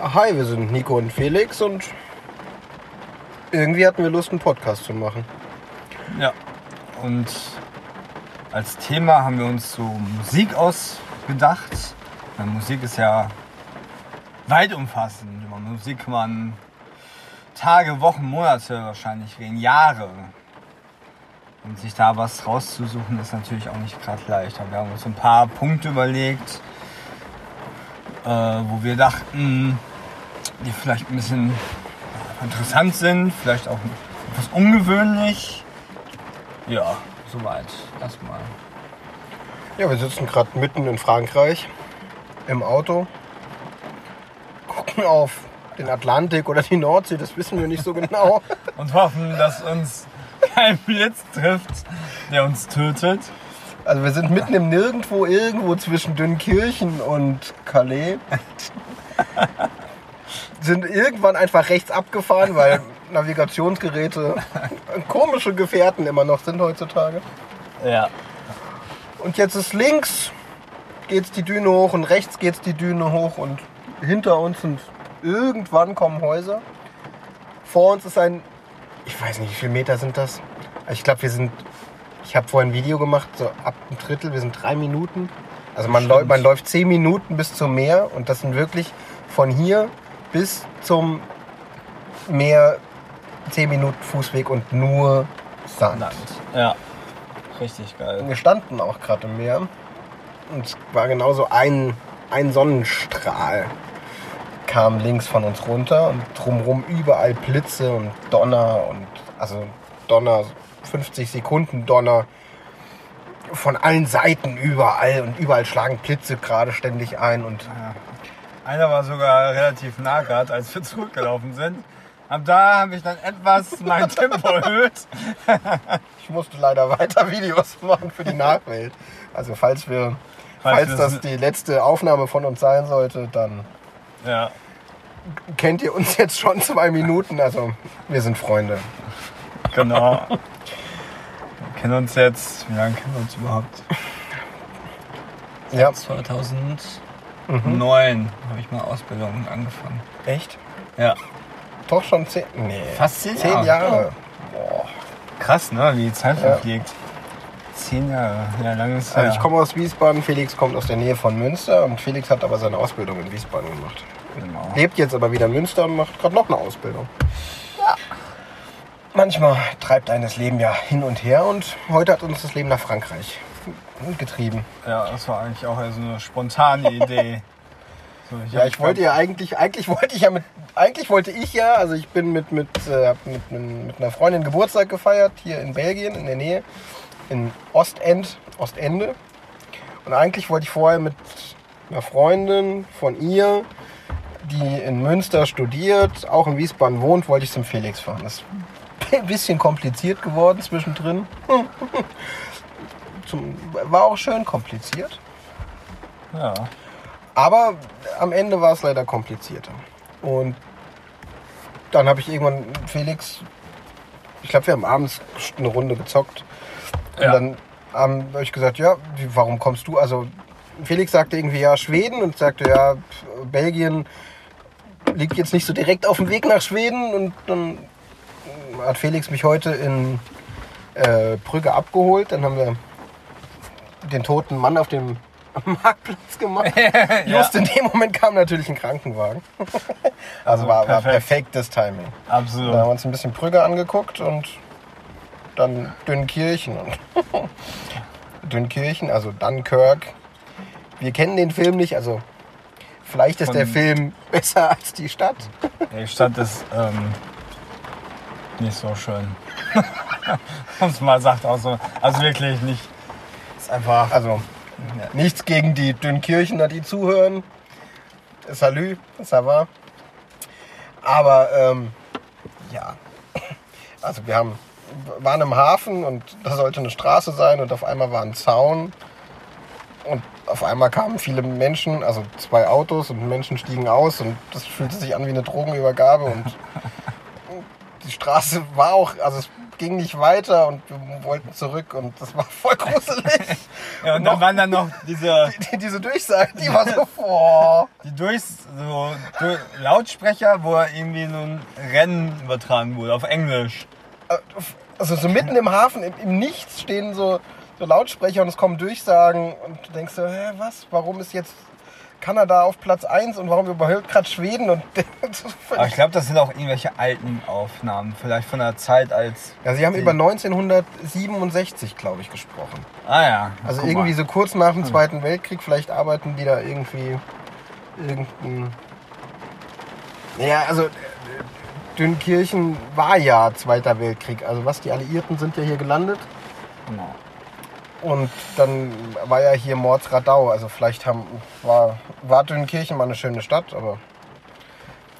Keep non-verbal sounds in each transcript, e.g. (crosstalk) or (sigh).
Hi, wir sind Nico und Felix und irgendwie hatten wir Lust, einen Podcast zu machen. Ja. Und als Thema haben wir uns so Musik ausgedacht. Weil Musik ist ja weit umfassend. Über Musik kann man Tage, Wochen, Monate wahrscheinlich reden, Jahre. Und sich da was rauszusuchen, ist natürlich auch nicht gerade leicht. Aber wir haben uns ein paar Punkte überlegt, äh, wo wir dachten, die vielleicht ein bisschen interessant sind, vielleicht auch etwas ungewöhnlich. Ja, soweit erstmal. Ja, wir sitzen gerade mitten in Frankreich im Auto, gucken auf den Atlantik oder die Nordsee, das wissen wir nicht so genau. (laughs) Und hoffen, dass uns kein Blitz trifft, der uns tötet. Also wir sind mitten im Nirgendwo, irgendwo zwischen Dünkirchen und Calais. (laughs) sind irgendwann einfach rechts abgefahren, weil (laughs) Navigationsgeräte komische Gefährten immer noch sind heutzutage. Ja. Und jetzt ist links geht's die Düne hoch und rechts geht's die Düne hoch und hinter uns sind irgendwann kommen Häuser. Vor uns ist ein, ich weiß nicht, wie viele Meter sind das? Ich glaube, wir sind, ich habe vorhin ein Video gemacht, so ab einem Drittel, wir sind drei Minuten. Also man, läu man läuft zehn Minuten bis zum Meer und das sind wirklich von hier bis zum Meer zehn Minuten Fußweg und nur Sand. Land. Ja. Richtig geil. Wir standen auch gerade im Meer und es war genauso ein, ein Sonnenstrahl kam links von uns runter und drumherum überall Blitze und Donner und also Donner, 50 Sekunden Donner von allen Seiten überall und überall schlagen Blitze gerade ständig ein und Ja. Einer war sogar relativ nah gerade, als wir zurückgelaufen sind. Ab da habe ich dann etwas mein (laughs) Tempo erhöht. ich musste leider weiter Videos machen für die Nachwelt. Also falls wir Falls falls das die letzte Aufnahme von uns sein sollte, dann Ja. kennt ihr uns jetzt schon zwei Minuten. Also wir sind Freunde. Genau. Wir kennen uns jetzt. Wie lange kennen wir uns überhaupt? Ja, 2009 habe ich mal Ausbildung angefangen. echt? Ja. Doch schon zehn. Nee. Fast zehn zehn Jahre. Jahre. Boah. Krass, ne? Wie die Zeit Ja. verfliegt. Zehn Jahre. Ja, lange ist Also ich komme aus Wiesbaden, Felix kommt aus der Nähe von Münster und Felix hat aber seine Ausbildung in Wiesbaden gemacht. Genau. Lebt jetzt aber wieder in Münster und macht gerade noch eine Ausbildung. Manchmal treibt eines Leben ja hin und her und heute hat uns das Leben nach Frankreich getrieben. Ja, das war eigentlich auch so eine spontane Idee. So, Ja, ich wollte ja eigentlich, eigentlich wollte ich ja mit, eigentlich wollte ich ja, also ich bin mit, mit, äh, mit, mit einer Freundin Geburtstag gefeiert, hier in Belgien, in der Nähe, in Ostend, Ostende. Und eigentlich wollte ich vorher mit einer Freundin von ihr, die in Münster studiert, auch in Wiesbaden wohnt, wollte ich zum Felix fahren. Das ist ein bisschen kompliziert geworden zwischendrin. (laughs) Zum, war auch schön kompliziert. Ja. Aber am Ende war es leider komplizierter. Und dann habe ich irgendwann Felix, ich glaube, wir haben abends eine Runde gezockt. Und Ja. dann habe ich gesagt, ja, warum kommst du? Also Felix sagte irgendwie, ja, Schweden und sagte, ja, Belgien liegt jetzt nicht so direkt auf dem Weg nach Schweden. Und dann hat Felix mich heute in äh, Brügge abgeholt. Dann haben wir den toten Mann auf dem (laughs) Marktplatz gemacht. (laughs) Just in dem Moment kam natürlich ein Krankenwagen. (laughs) Also war, war perfekt. perfektes Timing. Da haben Absolut. wir uns ein bisschen Brügge angeguckt und dann Dünnkirchen. Und Dünnkirchen, also Dunkirk. Wir kennen den Film nicht, also vielleicht ist Von- der Film besser als die Stadt. Die Stadt ist ähm, nicht so schön. Muss mal sagt auch so. Also wirklich nicht. Ist einfach, also nichts gegen die Dünnkirchener, die zuhören. Salü, ça va. Aber ähm, ja, also wir haben, waren im Hafen und da sollte eine Straße sein und auf einmal war ein Zaun und auf einmal kamen viele Menschen, also zwei Autos und Menschen stiegen aus und das fühlte sich an wie eine Drogenübergabe und (laughs) die Straße war auch, also es ging nicht weiter und wir wollten zurück und das war voll gruselig. (laughs) Ja, und dann noch- waren dann noch diese, (laughs) Die, diese Durchsage, die war so, (laughs) boah. die durch, so, durch Lautsprecher, wo irgendwie so ein Rennen übertragen wurde, auf Englisch. Also so mitten im Hafen, im, im Nichts stehen so, so Lautsprecher und es kommen Durchsagen und du denkst so, hä, was, warum ist jetzt Kanada auf Platz 1 und warum überhört gerade Schweden und (laughs) Aber ich glaube, das sind auch irgendwelche alten Aufnahmen. Vielleicht von der Zeit als. Ja, sie haben über 1967, glaube ich, gesprochen. Ah ja. Also irgendwie mal. so kurz nach dem Zweiten Weltkrieg, vielleicht arbeiten die da irgendwie irgendein... Ja, also äh, Dünnkirchen war ja Zweiter Weltkrieg. Also was, die Alliierten sind ja hier gelandet Genau. Und dann war ja hier Mordsradau. Also vielleicht haben, war, war Dünnkirchen mal eine schöne Stadt, aber...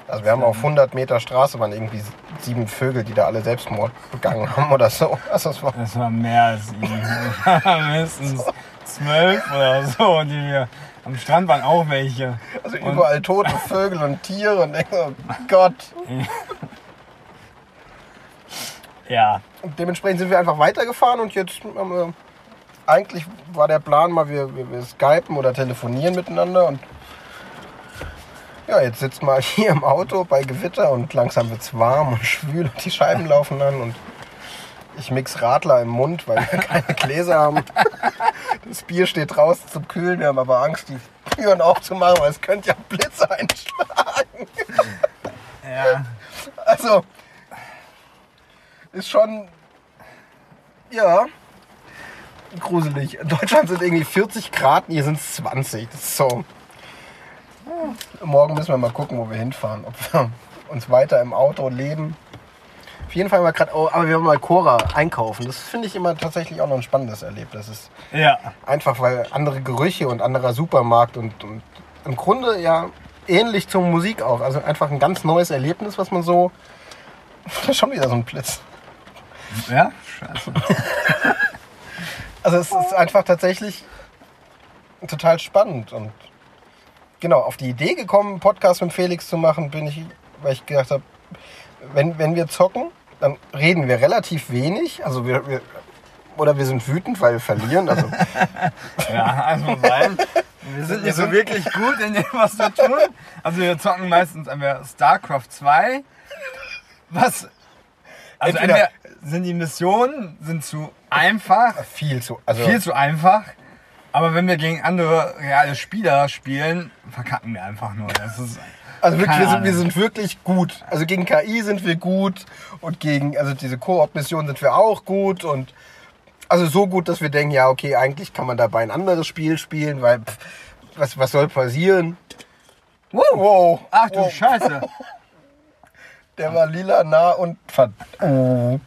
Also wir haben auf 100 Meter Straße waren irgendwie sieben Vögel, die da alle Selbstmord begangen haben oder so. (laughs) Also das war Das war mehr als sieben. (laughs) Mindestens zwölf oder so. Die wir, am Strand waren auch welche. Also Und- überall tote Vögel und Tiere und denk so, oh Gott. Ja. Und dementsprechend sind wir einfach weitergefahren und jetzt haben wir, eigentlich war der Plan mal, wir, wir, wir skypen oder telefonieren miteinander und ja, jetzt sitzt mal (laughs) hier im Auto bei Gewitter und langsam wird's warm und (laughs) schwül und die Scheiben laufen an und ich mix Radler im Mund, weil wir (laughs) keine Gläser haben. Das Bier steht draußen zum Kühlen, wir haben aber Angst, die Türen aufzumachen, weil es könnte ja Blitze einschlagen. Ja. Also, ist schon, ja, gruselig. In Deutschland sind irgendwie 40 Grad, hier sind es 20. Das ist so. Morgen müssen wir mal gucken, wo wir hinfahren. Ob wir uns weiter im Auto leben. Auf jeden Fall mal gerade, oh, aber wir haben mal Cora einkaufen. Das finde ich immer tatsächlich auch noch ein spannendes Erlebnis. Das ist Ja. einfach, weil andere Gerüche und anderer Supermarkt und, und im Grunde ja ähnlich zur Musik auch. Also einfach ein ganz neues Erlebnis, was man so. (laughs) Schon wieder so ein Blitz. Ja? Scheiße. (laughs) Also es ist einfach tatsächlich total spannend und genau, auf die Idee gekommen, einen Podcast mit Felix zu machen, bin ich, weil ich gedacht habe, wenn, wenn wir zocken, dann reden wir relativ wenig. Also wir, wir oder wir sind wütend, weil wir verlieren. Also (laughs) Ja, also weil wir sind nicht so wirklich gut in dem, was wir tun. Also wir zocken meistens entweder StarCraft 2, was also Entweder- sind die Missionen sind zu einfach, viel zu. Also viel zu einfach. Aber wenn wir gegen andere reale Spieler spielen, verkacken wir einfach nur. Ist Also wirklich, wir sind, wir sind wirklich gut. Also gegen KI sind wir gut und gegen, also diese Koop-Mission sind wir auch gut und also so gut, dass wir denken, ja, okay, eigentlich kann man dabei ein anderes Spiel spielen, weil pff, was, was soll passieren? Wow, wow, Ach du wow. Scheiße. (laughs) Der war lila nah und verd oh.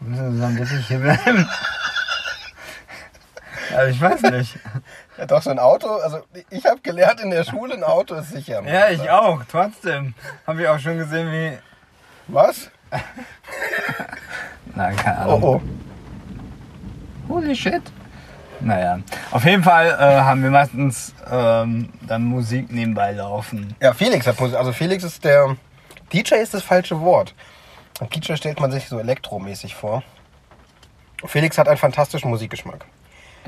Müssen wir dann wirklich hier bleiben? Also ich weiß nicht. Ja, doch so ein Auto, also ich habe gelernt in der Schule, ein Auto ist sicher. Ja, ich auch. Trotzdem habe ich auch schon gesehen, wie. Was? (laughs) Nein, keine Oh, Ahnung. oh. Holy shit. Naja, auf jeden Fall äh, haben wir meistens ähm, dann Musik nebenbei laufen. Ja, Felix hat Musik. Also Felix ist der. DJ ist das falsche Wort. DJ stellt man sich so elektromäßig vor. Felix hat einen fantastischen Musikgeschmack.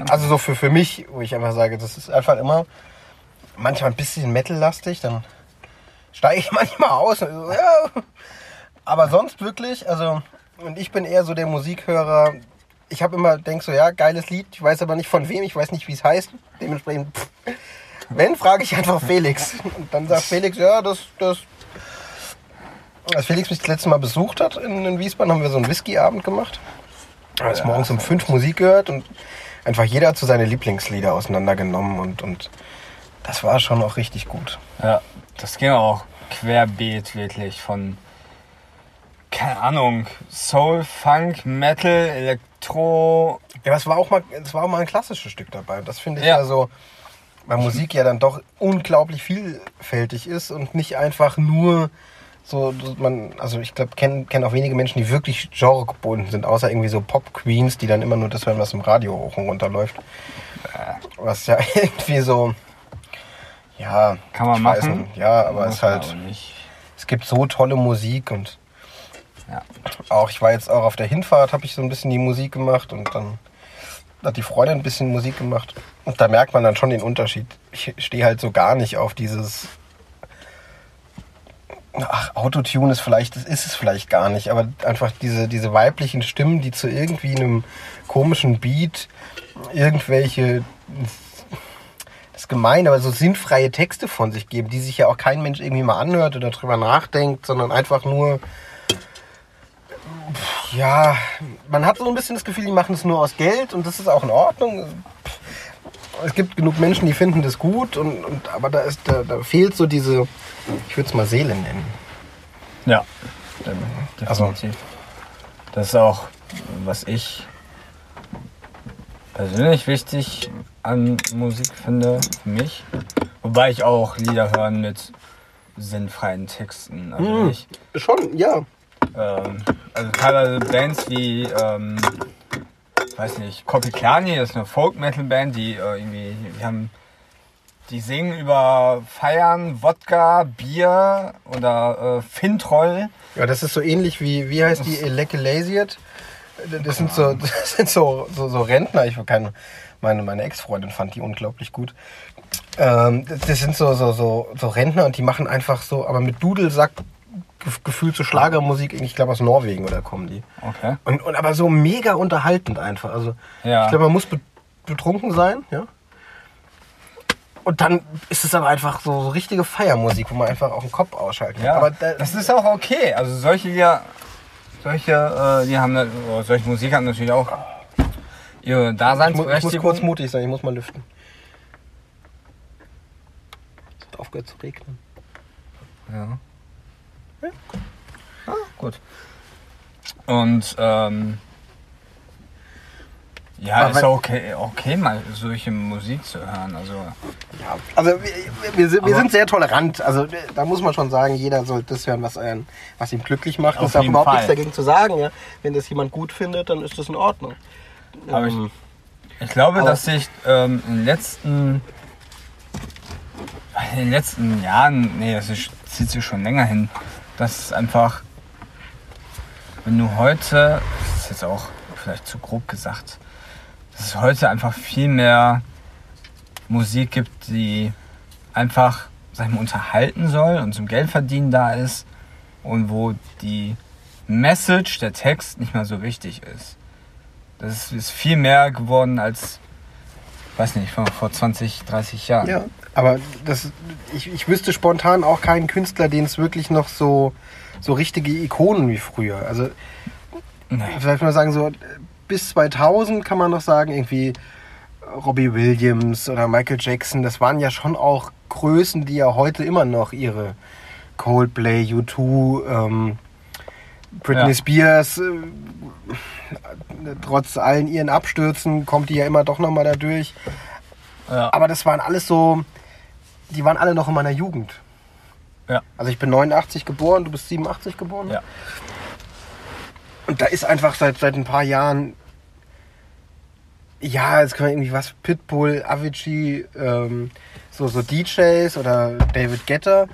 Also so für, für mich, wo ich einfach sage, das ist einfach immer manchmal ein bisschen metallastig, dann steige ich (laughs) manchmal aus. So, ja. Aber sonst wirklich, also, und ich bin eher so der Musikhörer. Ich habe immer, denk so, ja, geiles Lied, ich weiß aber nicht von wem, ich weiß nicht, wie es heißt. Dementsprechend, pff, wenn, frage ich einfach Felix. Und dann sagt Felix, ja, das, das. Als Felix mich das letzte Mal besucht hat in, in Wiesbaden, haben wir so einen Whisky-Abend gemacht. Er ist morgens um fünf Musik gehört und einfach jeder hat so seine Lieblingslieder auseinandergenommen und, und das war schon auch richtig gut. Ja, das ging auch querbeet wirklich von, keine Ahnung, Soul, Funk, Metal, Elektro. Ja, aber es war auch mal, es war auch mal ein klassisches Stück dabei. Das finde ich Ja. ja so, weil Musik ja dann doch unglaublich vielfältig ist und nicht einfach nur so, man, also ich glaube, kennen kenn auch wenige Menschen, die wirklich genregebunden sind, außer irgendwie so Pop-Queens, die dann immer nur das hören, was im Radio hoch und runter läuft. Was ja (laughs) irgendwie so, ja, Kann man machen. nicht. Ja, aber es halt, es gibt so tolle Musik und Ja. Auch ich war jetzt auch auf der Hinfahrt, habe ich so ein bisschen die Musik gemacht und dann hat die Freundin ein bisschen Musik gemacht. Und da merkt man dann schon den Unterschied. Ich stehe halt so gar nicht auf dieses. Ach, Autotune ist vielleicht, das ist es vielleicht gar nicht, aber einfach diese, diese weiblichen Stimmen, die zu irgendwie einem komischen Beat irgendwelche, das ist gemein, aber so sinnfreie Texte von sich geben, die sich ja auch kein Mensch irgendwie mal anhört oder drüber nachdenkt, sondern einfach nur ja, man hat so ein bisschen das Gefühl, die machen es nur aus Geld und das ist auch in Ordnung. Es gibt genug Menschen, die finden das gut, und, und aber da, ist, da, da fehlt so diese, ich würde es mal Seele nennen. Ja, definitiv. Das ist auch, was ich persönlich wichtig an Musik finde, für mich. Wobei ich auch Lieder hören mit sinnfreien Texten. Also Hm, nicht, schon, ja. ähm, also teilweise Bands wie, ähm, weiß nicht, Kopiklani, das ist eine Folk-Metal-Band, die äh, irgendwie, die haben, die singen über Feiern, Wodka, Bier oder äh, Fintroll. Ja, das ist so ähnlich wie, wie heißt die, Eleke Lasiert? Das sind so, (laughs) das sind so, so, so Rentner, ich will keine, meine, meine Ex-Freundin fand die unglaublich gut. Ähm, das sind so, so, so, so Rentner und die machen einfach so, aber mit Dudelsack gef- gefühlt so Schlagermusik, ich glaube aus Norwegen oder kommen die. Okay. Und, und aber so mega unterhaltend einfach. Also Ja. ich glaube, man muss be betrunken sein, ja. Und dann ist es aber einfach so, so richtige Feiermusik, wo man einfach auch den Kopf ausschalten Ja, kann. Aber da, das ist auch okay. Also solche Lieder, solche, äh, die haben, oder solche Musik haben natürlich auch ihre ich, mu ich muss Daseinsberechtigung. kurz mutig sein, ich muss mal lüften. Es hat aufgehört zu regnen. Ja. Ah, gut. Und ähm, ja, Aber ist auch okay, okay, mal solche Musik zu hören. Also Ja, also wir, wir, sind, wir sind sehr tolerant. Also da muss man schon sagen, jeder soll das hören, was, einen, was ihm glücklich macht. Es ist auch überhaupt Fall. nichts dagegen zu sagen. Ja? Wenn das jemand gut findet, dann ist das in Ordnung. Aber ich- Ähm, Ich glaube, Aber- dass sich ähm, in den letzten in den letzten Jahren, nee, das ist, zieht sich schon länger hin, dass es einfach, wenn du heute, das ist jetzt auch vielleicht zu grob gesagt, dass es heute einfach viel mehr Musik gibt, die einfach, sag ich mal, unterhalten soll und zum Geldverdienen da ist und wo die Message, der Text nicht mehr so wichtig ist. Das ist, viel mehr geworden als, weiß nicht, vor, vor 20, 30 Jahren. Ja, aber das, ich, ich wüsste spontan auch keinen Künstler, den es wirklich noch so, so richtige Ikonen wie früher. Also Nee. vielleicht mal sagen, so bis 2000 kann man noch sagen, irgendwie Robbie Williams oder Michael Jackson, das waren ja schon auch Größen, die ja heute immer noch ihre Coldplay, U2, ähm, Britney Ja. Spears, äh, trotz allen ihren Abstürzen kommt die ja immer doch nochmal da durch. Ja. Aber das waren alles so, die waren alle noch in meiner Jugend. Ja. Also ich bin 89 geboren, du bist 87 geboren. Ja. Und da ist einfach seit, seit ein paar Jahren, ja, jetzt können wir irgendwie was, Pitbull, Avicii, ähm, so, so DJs oder David Guetta.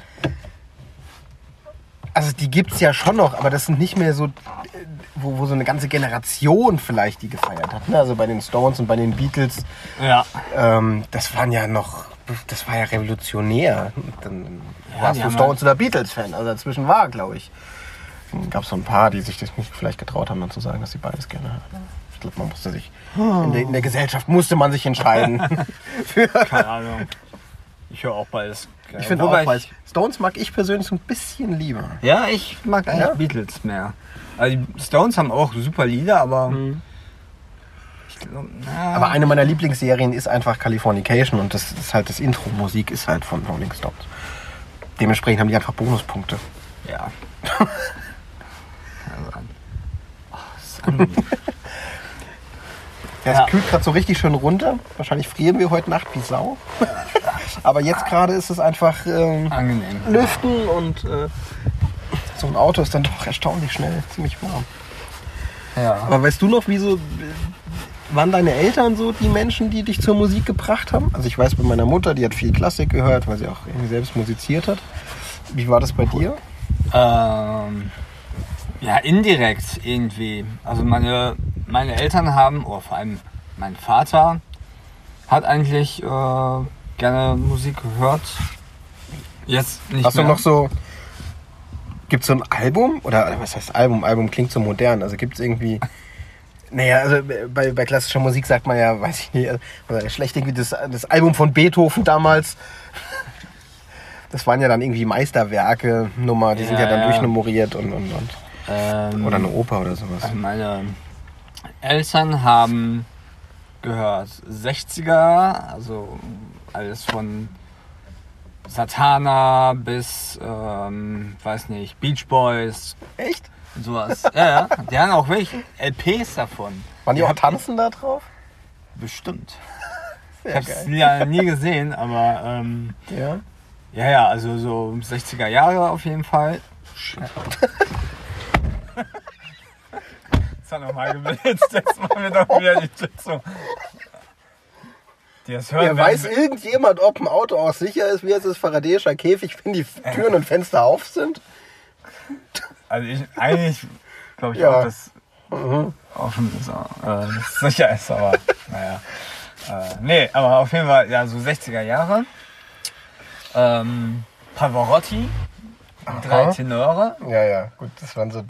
Also die gibt's ja schon noch, aber das sind nicht mehr so, äh, wo, wo so eine ganze Generation vielleicht die gefeiert hat. Ne? Also bei den Stones und bei den Beatles, ja. ähm, das waren ja noch, das war ja revolutionär. Dann Ja, warst du haben Stones oder Beatles-Fan. Also dazwischen war, glaube ich. Gab es so ein paar, die sich das nicht vielleicht getraut haben, dann zu sagen, dass sie beides gerne hören. Ich glaube, man musste sich, in der, in der Gesellschaft musste man sich entscheiden. (laughs) Für, Keine Ahnung. Ich höre auch beides. ich finde auch, beides. Stones mag ich persönlich so ein bisschen lieber. Ja, ich mag eigentlich Ja? Beatles mehr. Also die Stones haben auch super Lieder, aber na, Aber eine meiner Lieblingsserien ist einfach Californication und das ist halt das Intro-Musik ist halt von Rolling Stones. Dementsprechend haben die einfach Bonuspunkte. ja. (laughs) also, angenehm. (laughs) Ja, es Ja. kühlt gerade so richtig schön runter. Wahrscheinlich frieren wir heute Nacht wie Sau. (laughs) Aber jetzt gerade ist es einfach ähm, angenehm. Lüften und äh, so ein Auto ist dann doch erstaunlich schnell ziemlich warm. Ja. Aber weißt du noch, wieso waren deine Eltern so die Menschen, die dich zur Musik gebracht haben? Also ich weiß bei meiner Mutter, die hat viel Klassik gehört, weil sie auch irgendwie selbst musiziert hat. Wie war das bei dir? Ähm, Ja, indirekt irgendwie. Also meine, meine Eltern haben, oder vor allem mein Vater, hat eigentlich äh, gerne Musik gehört. Jetzt nicht Hast mehr. du noch so. Gibt es so ein Album? Oder was heißt Album? Album klingt so modern. Also gibt es irgendwie. Naja, also bei, bei klassischer Musik sagt man ja, weiß ich nicht, also schlecht irgendwie das, das Album von Beethoven damals. Das waren ja dann irgendwie Meisterwerke, Nummer, die sind ja Ja, dann ja. durchnummeriert und, und, und. Ähm, Oder eine Oper oder sowas. Also meine Eltern haben gehört 60er, also alles von Satana bis, ähm, weiß nicht, Beach Boys, Echt? sowas. ja, ja. Die haben auch wirklich LPs davon. Waren die auch tanzen da drauf? Bestimmt. Ich Sehr hab's geil. ja nie gesehen, aber ähm, Ja. ja, ja, also so 60er Jahre auf jeden Fall. (laughs) Das hat nochmal geblitzt, jetzt machen wir doch wieder die Sitzung. Die das hören, Ja, weiß irgendjemand, ob ein Auto auch sicher ist, wie jetzt das Faradäischer Käfig, wenn die Türen und Fenster auf sind? Also ich, eigentlich glaube ich Ja. auch, dass auch schon so, äh, sicher ist, aber naja. Äh, nee, aber auf jeden Fall, ja, so 60er Jahre. Ähm, Pavarotti, drei Aha. Tenore. Ja, ja, gut, das waren so.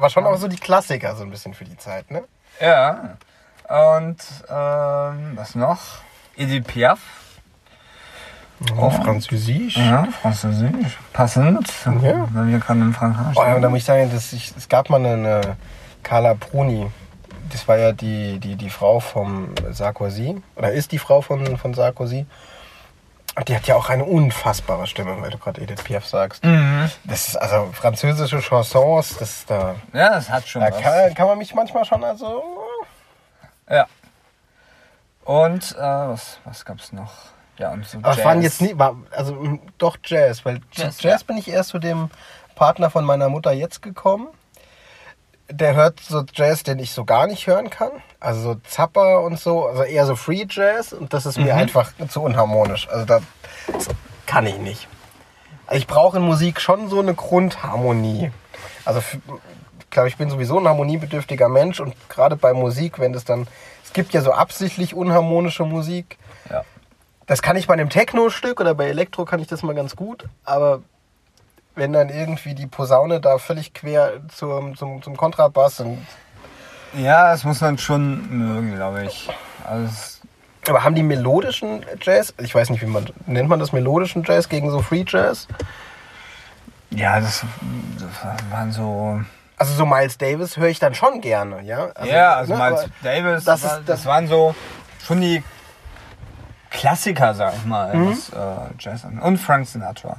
Aber schon auch so die Klassiker so ein bisschen für die Zeit, ne? Ja. Und ähm, was noch? Edith Piaf. Auf Französisch. Ja, Französisch. Passend. Ja. Weil wir gerade in Frankreich Oh, ja, und da muss ich sagen, dass ich, es gab mal eine Carla Bruni. Das war ja die, die, die Frau vom Sarkozy. Oder ist die Frau von, von Sarkozy. Und die hat ja auch eine unfassbare Stimme, weil du gerade Edith Piaf sagst. Mhm. Das ist also französische Chansons, das ist da. Ja, das hat schon Da was. kann, kann man mich manchmal schon also. Ja. Und äh, was, was gab's noch? Ja, und so Aber es Jazz. waren jetzt nie, war, also doch Jazz, weil Jazz, Jazz bin ich erst zu dem Partner von meiner Mutter jetzt gekommen. Der hört so Jazz, den ich so gar nicht hören kann. Also so Zapper und so, also eher so Free Jazz und das ist mir einfach zu unharmonisch. Also da, das kann ich nicht. Also ich brauche in Musik schon so eine Grundharmonie. Also ich glaube, ich bin sowieso ein harmoniebedürftiger Mensch und gerade bei Musik, wenn das dann, es gibt ja so absichtlich unharmonische Musik, Ja. das kann ich bei einem Techno-Stück oder bei Elektro kann ich das mal ganz gut, aber wenn dann irgendwie die Posaune da völlig quer zum, zum, zum Kontrabass und ja, das muss man schon mögen, glaube ich. Also, aber haben die melodischen Jazz, ich weiß nicht, wie man nennt man das melodischen Jazz gegen so Free Jazz? ja, das, das waren so. Also so Miles Davis höre ich dann schon gerne, ja? Also, ja, also ne, Miles Davis, das das, ist- war, das- das waren so schon die Klassiker, sag ich mal, Mhm. was äh, Jazz an. Und Frank Sinatra.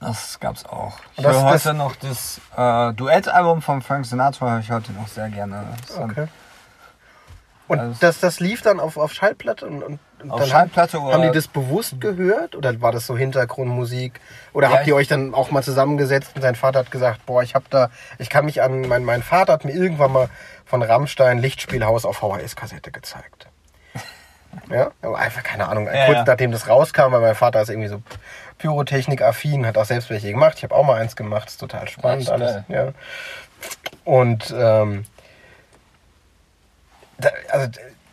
Das gab's auch. Ich Das- höre heute das- noch das äh, Duettalbum von Frank Sinatra, höre ich heute noch sehr gerne. Das Okay. Und Also- das, das lief dann auf, auf Schallplatte und, und, Auf Schallplatte haben, oder- haben die das bewusst gehört oder war das so Hintergrundmusik oder Ja, habt ihr euch dann auch mal zusammengesetzt und dein Vater hat gesagt, boah, ich hab da, ich kann mich an, mein, mein Vater hat mir irgendwann mal von Rammstein Lichtspielhaus auf VHS-Kassette gezeigt. (laughs) Ja, aber einfach keine Ahnung. Ja, Kurz ja. nachdem das rauskam, weil mein Vater ist irgendwie so Pyrotechnik-affin, hat auch selbst welche gemacht. Ich habe auch mal eins gemacht, ist total spannend ist alles. Ja. Und ähm, da, also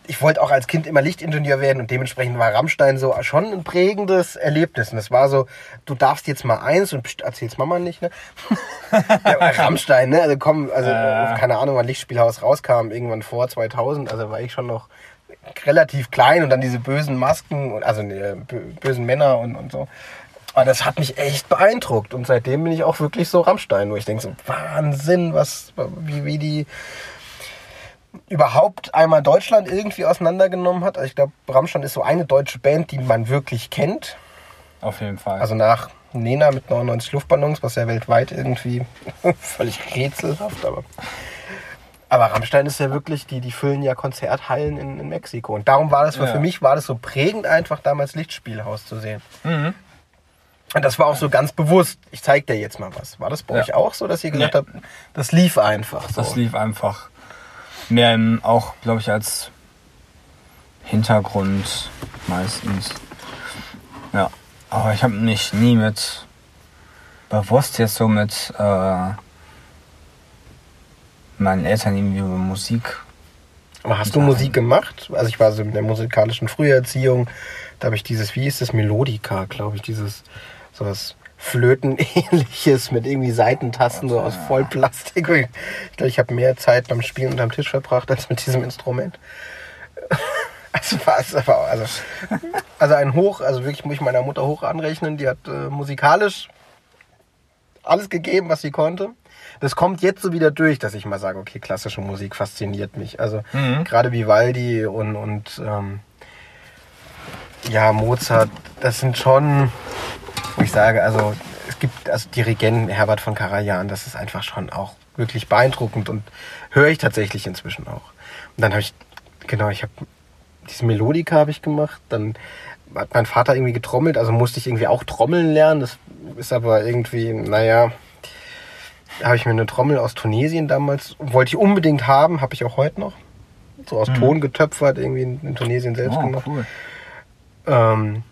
ich wollte auch als Kind immer Lichtingenieur werden und dementsprechend war Rammstein so schon ein prägendes Erlebnis. Und es war so, du darfst jetzt mal eins und pst, erzähl's Mama nicht, ne? (laughs) ja, Rammstein, ne? Also komm, also Äh. keine Ahnung, wann Lichtspielhaus rauskam, irgendwann vor 2000, also war ich schon noch relativ klein und dann diese bösen Masken, also bö- bösen Männer und, und so. Aber das hat mich echt beeindruckt und seitdem bin ich auch wirklich so Rammstein, wo ich denke so, Wahnsinn, was, wie, wie die überhaupt einmal Deutschland irgendwie auseinandergenommen hat. Also ich glaube, Rammstein ist so eine deutsche Band, die man wirklich kennt. Auf jeden Fall. Also nach Nena mit 99 Luftballons, was ja weltweit irgendwie (laughs) völlig rätselhaft, aber. Aber Rammstein ist ja wirklich, die, die füllen ja Konzerthallen in, in Mexiko. Und darum war das, Ja. für mich war das so prägend, einfach damals Lichtspielhaus zu sehen. Mhm. Und das war auch so ganz bewusst. Ich zeig dir jetzt mal was. War das bei Ja. euch auch so, dass ihr gesagt Nee. habt, das lief einfach so? Das lief einfach mehr im, auch, glaube ich, als Hintergrund meistens. Ja, aber ich habe mich nie mit bewusst jetzt so mit äh, meinen Eltern irgendwie über Musik. Aber hast du Musik gemacht? Also ich war so in der musikalischen Früherziehung. Da habe ich dieses, wie ist das, Melodika, glaube ich, dieses sowas Flötenähnliches mit irgendwie Seitentasten so aus Vollplastik. Ich glaube, ich habe mehr Zeit beim Spielen unterm Tisch verbracht als mit diesem Instrument. (laughs) Also, also, also ein Hoch, also wirklich muss ich meiner Mutter hoch anrechnen. Die hat äh, musikalisch alles gegeben, was sie konnte. Das kommt jetzt so wieder durch, dass ich mal sage, okay, klassische Musik fasziniert mich. Also Mhm. gerade Vivaldi und, und ähm, ja, Mozart, das sind schon, wo ich sage, also es gibt also Dirigenten, Herbert von Karajan, das ist einfach schon auch wirklich beeindruckend und höre ich tatsächlich inzwischen auch. Und dann habe ich, genau, ich habe diese Melodika habe ich gemacht, dann hat mein Vater irgendwie getrommelt, also musste ich irgendwie auch trommeln lernen, das ist aber irgendwie, naja, habe ich mir eine Trommel aus Tunesien damals, wollte ich unbedingt haben, habe ich auch heute noch. So aus Ton getöpfert, irgendwie in, in Tunesien selbst Oh, gemacht. cool. Ähm,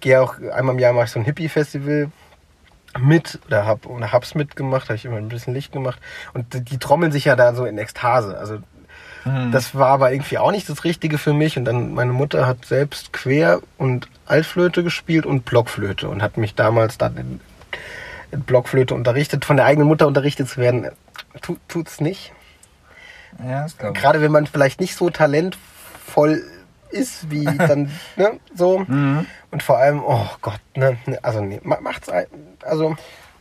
gehe auch einmal im Jahr mache ich so ein Hippie-Festival mit oder hab oder hab's mitgemacht, habe ich immer ein bisschen Licht gemacht und die, die trommeln sich ja da so in Ekstase. Also Mhm. das war aber irgendwie auch nicht das Richtige für mich und dann meine Mutter hat selbst Quer und Altflöte gespielt und Blockflöte und hat mich damals dann in, in Blockflöte unterrichtet, von der eigenen Mutter unterrichtet zu werden, tu, tut's nicht. Ja, ich. Gerade wenn man vielleicht nicht so talentvoll ist wie dann, ne, so. (laughs) Mhm. Und vor allem, oh Gott, ne, ne, also nee, ma- macht's, also,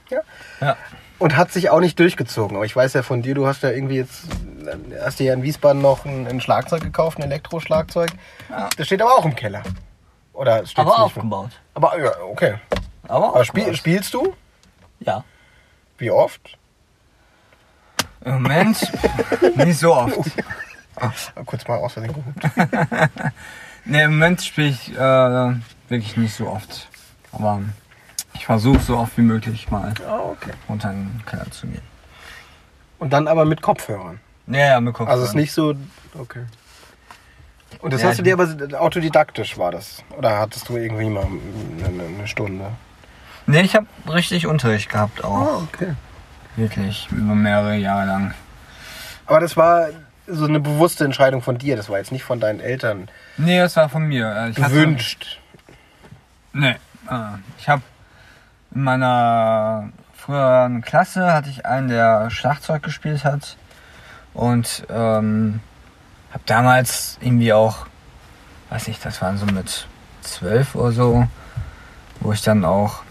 ja. Ja. Und hat sich auch nicht durchgezogen. Aber ich weiß ja von dir, du hast ja irgendwie jetzt, hast dir ja in Wiesbaden noch ein, ein Schlagzeug gekauft, ein Elektroschlagzeug. Ja. Das steht aber auch im Keller. Oder steht's Aber aufgebaut. Aber, ja, okay. Aber, Aber spiel, spielst du? Ja. Wie oft? Im Moment (laughs) nicht so oft. (laughs) Ah, kurz mal aus Versehen gehupt. (laughs) Ne, im Moment spiele ich äh, wirklich nicht so oft. Aber ich versuche so oft wie möglich mal Ah, okay. runter in den Keller zu gehen. Und dann aber mit Kopfhörern. Ja, ja, mit Kopfhörern. Also es ist nicht so. Okay. Und das Ja, hast du dir aber autodidaktisch war das? Oder hattest du irgendwie mal eine, eine Stunde? Ne, ich habe richtig Unterricht gehabt auch. okay. Wirklich, über mehrere Jahre lang. Aber das war so eine bewusste Entscheidung von dir. Das war jetzt nicht von deinen Eltern Nee, das war von mir. Äh, Ich hatte- gewünscht. Nee, äh, ich habe in meiner früheren Klasse hatte ich einen, der Schlagzeug gespielt hat und ähm, habe damals irgendwie auch, weiß nicht, das waren so mit zwölf oder so, wo ich dann auch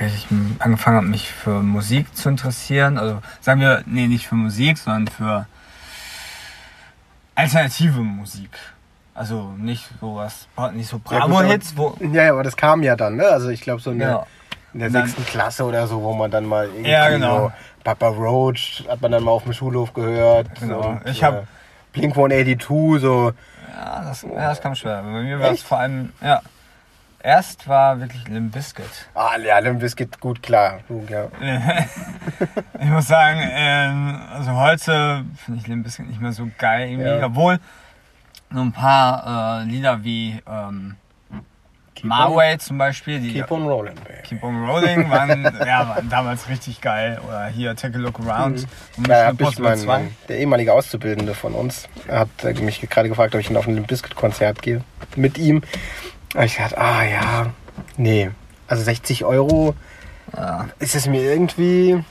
richtig angefangen habe, mich für Musik zu interessieren. Also sagen wir, nee, nicht für Musik, sondern für alternative Musik. Also nicht sowas, nicht so Bravo-Hits. Ja, ja, aber das kam ja dann, ne? Also ich glaube so in der, Ja. in der sechsten Klasse oder so, wo man dann mal irgendwie Ja, genau. so Papa Roach hat man dann mal auf dem Schulhof gehört. Genau. Und, Ich hab- äh, Blink 182, so. Ja, das, ja, das kam schwer. Bei mir war es vor allem, ja. Erst war wirklich Limp Bizkit. Ah, ja, Limp Bizkit, gut, klar. Gut, ja. (laughs) ich muss sagen, ähm, also heute finde ich Limp Bizkit nicht mehr so geil irgendwie. Ja. Obwohl so ein paar äh, Lieder wie ähm, Marway zum Beispiel, die Keep on rolling, baby. Keep on Rolling waren, ja, waren damals richtig geil. Oder hier Take a Look Around. Mission hab ich mein, 2. mein, der ehemalige Auszubildende von uns hat äh, mich gerade gefragt, ob ich auf ein Limp Bizkit Konzert gehe. Mit ihm. Hab ich gesagt, ah ja, nee. Also 60 Euro Ja. ist es mir irgendwie.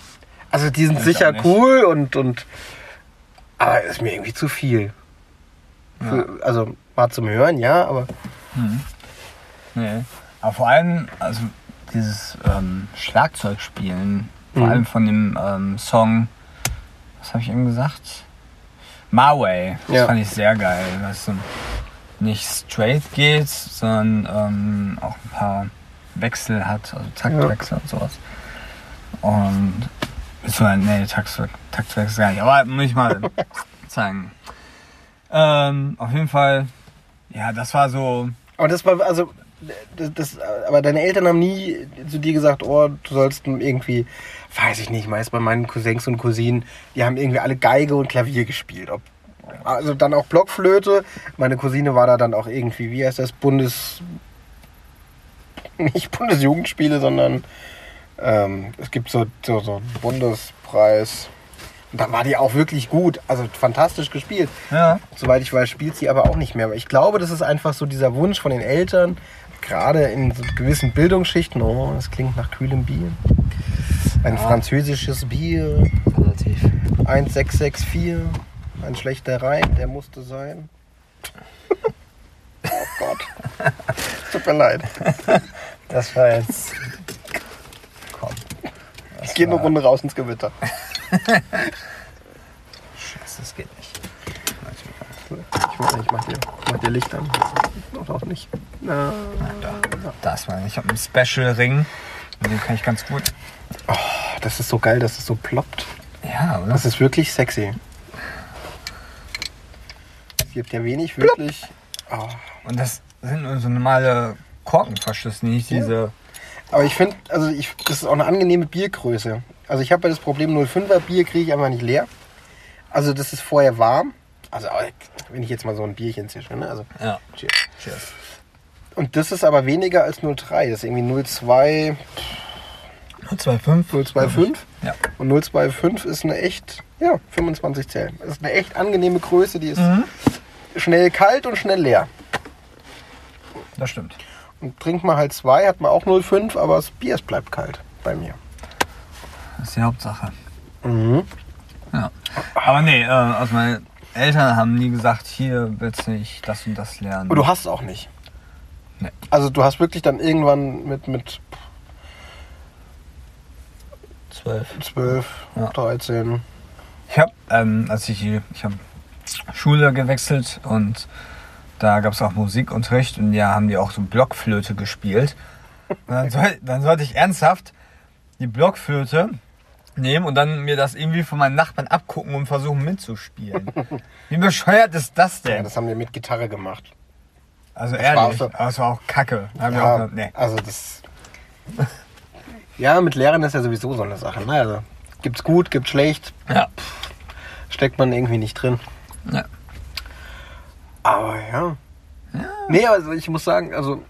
Also die sind Weiß sicher cool und, und. Aber ist mir irgendwie zu viel. Ja. Für, also mal zum Hören, ja, aber. Nee. Aber vor allem, also dieses ähm, Schlagzeugspielen, vor Mhm. allem von dem ähm, Song, was habe ich eben gesagt? Marway. Das Ja. fand ich sehr geil, es so nicht straight geht, sondern ähm, auch ein paar Wechsel hat, also Taktwechsel und sowas. Und so, nee, Taktwechsel, Taktwechsel gar nicht, aber muss ich mal (laughs) zeigen. Ähm, auf jeden Fall, ja, das war so, Aber das war, also. Das, das, aber deine Eltern haben nie zu dir gesagt, oh, du sollst irgendwie, weiß ich nicht, meist bei meinen Cousins und Cousinen, die haben irgendwie alle Geige und Klavier gespielt. Ob, also dann auch Blockflöte. Meine Cousine war da dann auch irgendwie, wie heißt das, Bundes. (laughs) Nicht Bundesjugendspiele, sondern ähm, es gibt so, so, so einen Bundespreis. Und da war die auch wirklich gut, also fantastisch gespielt. Ja. Soweit ich weiß, spielt sie aber auch nicht mehr. Aber ich glaube, das ist einfach so dieser Wunsch von den Eltern, gerade in so gewissen Bildungsschichten. Oh, das klingt nach kühlem Bier. Ein französisches Bier, Relativ. 1664. Ein schlechter Reim, der musste sein. oh Gott. Tut mir leid. Das war jetzt. Komm. Ich gehe eine Runde raus ins Gewitter. Scheiße, das geht nicht. Ich mach, ich mach, dir, ich mach dir Licht an. Doch, auch nicht. Na, Da ist mein. Ich habe einen Special Ring. Und Den kann ich ganz gut. oh, das ist so geil, dass es so ploppt. Ja, oder? Das ist wirklich sexy. Es gibt ja wenig wirklich. Oh. Und das sind nur so normale Korkenverschlüsse, nicht diese. Aber ich finde, also ich, das ist auch eine angenehme Biergröße. Also ich habe ja das Problem, 05er Bier kriege ich einfach nicht leer. Also das ist vorher warm. Also wenn ich jetzt mal so ein Bierchen zische, ne? Also, Ja. cheers. Cheers. Und das ist aber weniger als 03. Das ist irgendwie 02, 025. 025. Ja. Und 025 ist eine echt, ja, 25 Zellen. Das ist eine echt angenehme Größe, die ist schnell kalt und schnell leer. Das stimmt. Und trinkt man halt zwei, hat man auch 05, aber das Bier es bleibt kalt bei mir. Das ist die Hauptsache. Mhm. Ja. Aber nee, äh, also meine Eltern haben nie gesagt, hier willst du nicht das und das lernen. Und du hast es auch nicht. Nee. Also du hast wirklich dann irgendwann mit, mit zwölf. 12, Ja. 13. Ich habe, ähm, als ich, ich habe Schule gewechselt und da gab es auch Musikunterricht und ja, haben die auch so Blockflöte gespielt. Dann, (laughs) soll, dann sollte ich ernsthaft die Blockflöte nehmen und dann mir das irgendwie von meinen Nachbarn abgucken und versuchen mitzuspielen. (laughs) Wie bescheuert ist das Ja, denn? das haben wir mit Gitarre gemacht. Also war ehrlich, so- aber es war auch kacke. Da Ja, auch, gedacht, nee. also das. Ja, mit Lehrern ist ja sowieso so eine Sache. Ne? Also, gibt's gut, gibt's schlecht, Ja. steckt man irgendwie nicht drin. Ja. Aber ja. Nee, also ich muss sagen, also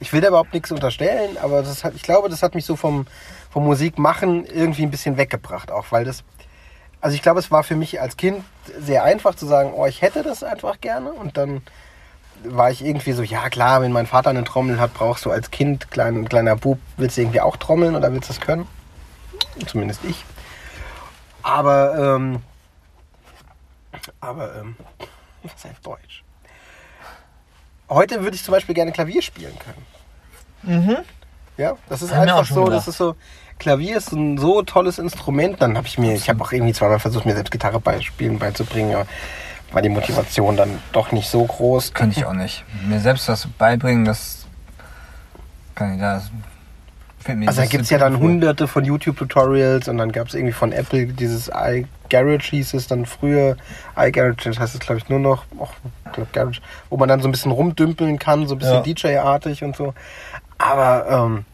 ich will da überhaupt nichts unterstellen, aber das hat, ich glaube, das hat mich so vom, vom Musikmachen irgendwie ein bisschen weggebracht, auch weil das, also ich glaube, es war für mich als Kind sehr einfach zu sagen, oh, ich hätte das einfach gerne und dann war ich irgendwie so, ja klar, wenn mein Vater eine Trommel hat, brauchst du als Kind, klein, kleiner Bub, willst du irgendwie auch trommeln oder willst du das können? Zumindest ich. Aber, ähm, aber, ähm, (laughs) was heißt Deutsch? Heute würde ich zum Beispiel gerne Klavier spielen können. Mhm. Ja, das ist Haben wir auch einfach schon so, gedacht. das ist so, Klavier ist ein so tolles Instrument. Dann habe ich mir, ich habe auch irgendwie zweimal versucht, mir selbst Gitarre beispielen beizubringen, aber war die Motivation dann doch nicht so groß. Könnte ich auch nicht. Mir selbst was beibringen, das kann ich da. Also da gibt es ja dann hunderte von YouTube-Tutorials und dann gab es irgendwie von Apple dieses iGarage hieß es dann früher. iGarage das heißt es glaube ich nur noch, och, glaub Garage, wo man dann so ein bisschen rumdümpeln kann, so ein bisschen Ja. DJ-artig und so. Aber, ähm,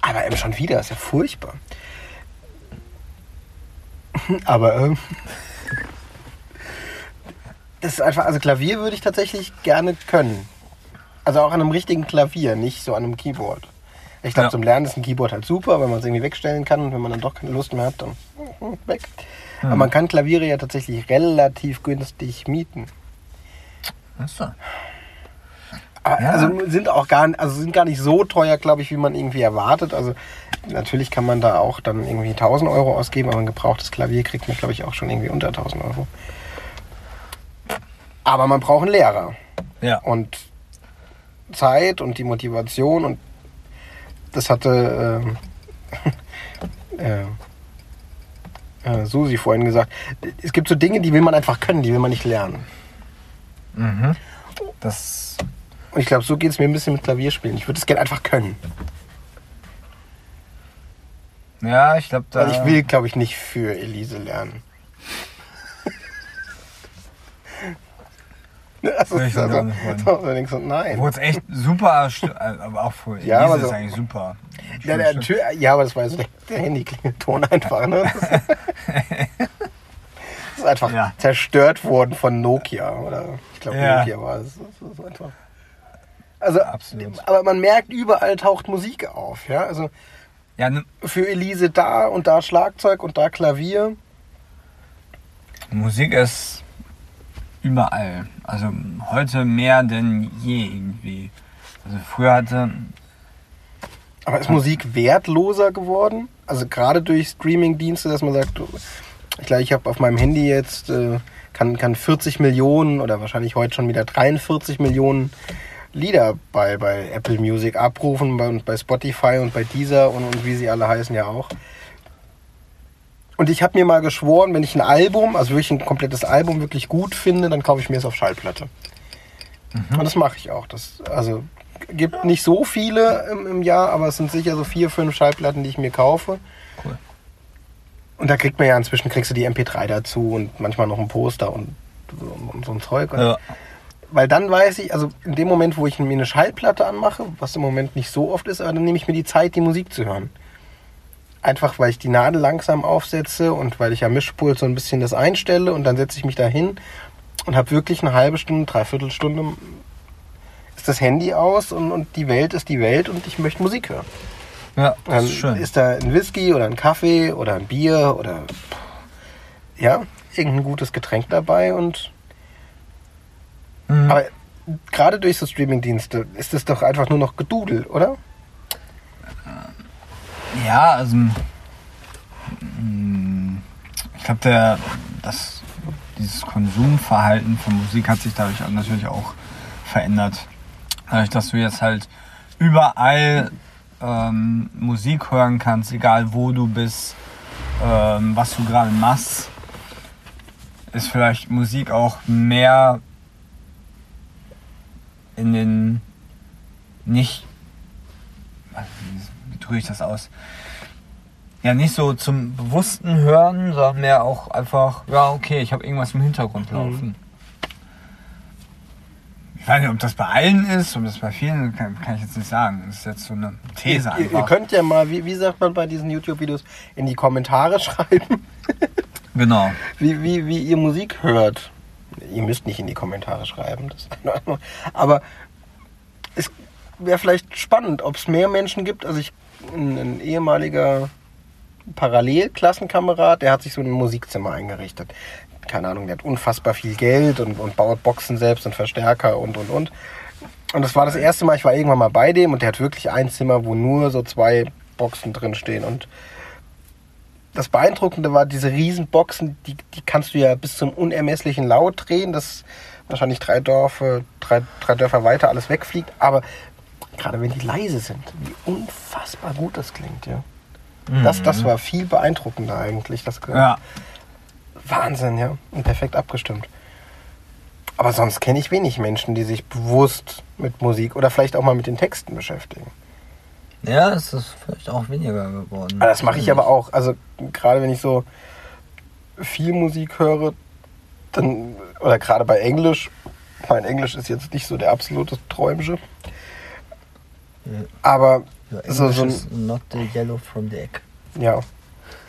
aber eben schon wieder, ist ja furchtbar. (laughs) aber, ähm, das ist einfach, also Klavier würde ich tatsächlich gerne können. Also auch an einem richtigen Klavier, nicht so an einem Keyboard. Ich glaube, Ja. zum Lernen ist ein Keyboard halt super, weil man es irgendwie wegstellen kann und wenn man dann doch keine Lust mehr hat, dann hm, weg. Aber man kann Klaviere ja tatsächlich relativ günstig mieten. Ach so. Aber Ja. Also sind auch gar, also sind gar nicht so teuer, glaube ich, wie man irgendwie erwartet. Also natürlich kann man da auch dann irgendwie 1000 Euro ausgeben, aber ein gebrauchtes Klavier kriegt man, glaube ich, auch schon irgendwie unter 1000 Euro. Aber man braucht einen Lehrer. Ja. und Zeit und die Motivation und das hatte ähm, (laughs) äh, äh, Susi vorhin gesagt. Es gibt so Dinge, die will man einfach können, die will man nicht lernen. Mhm. Das. Und ich glaube, so geht es mir ein bisschen mit Klavierspielen. Ich würde es gerne einfach können. Ja, ich glaube, da. Weil ich will, glaube ich, nicht für Elise lernen. Ich dann also, auch nicht wollen. so, nein. Wo es echt super. st- Aber auch für Ja, Elise aber ist so- eigentlich super. Ja, der, Tür, ja, aber das war so der, der Handyklingelton einfach. Ne? Das, ist- (laughs) das ist einfach Ja. zerstört worden von Nokia. Oder ich glaube, Ja. Nokia war es. Das ist einfach. Also, Absolut. aber man merkt, überall taucht Musik auf. Ja? Also Ja, ne, für Elise da und da Schlagzeug und da Klavier. Musik ist überall. Also heute mehr denn je irgendwie. Also früher hatte. Aber ist Musik wertloser geworden? Also gerade durch Streaming-Dienste, dass man sagt, ich glaube, ich habe auf meinem Handy jetzt, äh, kann, kann 40 Millionen oder wahrscheinlich heute schon wieder 43 Millionen Lieder bei, bei Apple Music abrufen und bei Spotify und bei Deezer und, und wie sie alle heißen ja auch. Und ich habe mir mal geschworen, wenn ich ein Album, also wirklich ein komplettes Album wirklich gut finde, dann kaufe ich mir es auf Schallplatte. Mhm. Und das mache ich auch. Das, also gibt nicht so viele im, im, Jahr, aber es sind sicher so vier, fünf Schallplatten, die ich mir kaufe. Cool. Und da kriegt man ja inzwischen kriegst du die MP3 dazu und manchmal noch ein Poster und, und so ein Zeug. Ja. Weil dann weiß ich, also in dem Moment, wo ich mir eine Schallplatte anmache, was im Moment nicht so oft ist, aber dann nehme ich mir die Zeit, die Musik zu hören. Einfach weil ich die Nadel langsam aufsetze und weil ich am Mischpult so ein bisschen das einstelle und dann setze ich mich da hin und habe wirklich eine halbe Stunde, dreiviertel Stunde ist das Handy aus und, und die Welt ist die Welt und ich möchte Musik hören. Ja, das ist schön. Ist da ein Whisky oder ein Kaffee oder ein Bier oder ja, irgendein gutes Getränk dabei und mhm. aber gerade durch so Streamingdienste ist es doch einfach nur noch Gedudel, oder? Ja, also ich glaube, der das dieses Konsumverhalten von Musik hat sich dadurch natürlich auch verändert. Dadurch, dass du jetzt halt überall ähm, Musik hören kannst, egal wo du bist, ähm, was du gerade machst, ist vielleicht Musik auch mehr in den nicht drücke ich das aus? Ja, nicht so zum bewussten Hören, sondern mehr auch einfach, ja, okay, ich habe irgendwas im Hintergrund mhm. laufen. Mhm. Ich weiß nicht, ob das bei allen ist, ob das bei vielen, kann, kann ich jetzt nicht sagen. Das ist jetzt so eine These ihr, einfach. Ihr könnt ja mal, wie, wie sagt man bei diesen YouTube-Videos, in die Kommentare (laughs) schreiben. genau. Wie, wie, wie ihr Musik hört. Ihr müsst nicht in die Kommentare schreiben. Das aber es wäre vielleicht spannend, ob es mehr Menschen gibt. Also ich ein, ein ehemaliger Parallelklassenkamerad, der hat sich so ein Musikzimmer eingerichtet. Keine Ahnung, der hat unfassbar viel Geld und, und baut Boxen selbst und Verstärker und und und. Und das war das erste Mal, ich war irgendwann mal bei dem und der hat wirklich ein Zimmer, wo nur so zwei Boxen drin stehen. Und das Beeindruckende war, diese riesen Boxen, die, die kannst du ja bis zum unermesslichen Laut drehen, dass wahrscheinlich drei Dörfer, drei, drei Dörfer weiter alles wegfliegt. Aber gerade wenn die leise sind, wie unfassbar gut das klingt, ja. Mhm. Das, das war viel beeindruckender eigentlich. Das, ja. Wahnsinn, ja. Und perfekt abgestimmt. Aber sonst kenne ich wenig Menschen, die sich bewusst mit Musik oder vielleicht auch mal mit den Texten beschäftigen. Ja, es ist vielleicht auch weniger geworden. Aber das mache ich aber auch. Also gerade wenn ich so viel Musik höre, dann, oder gerade bei Englisch, mein Englisch ist jetzt nicht so der absolute Träumsche. Aber so, so ein, not the yellow from the egg. Ja.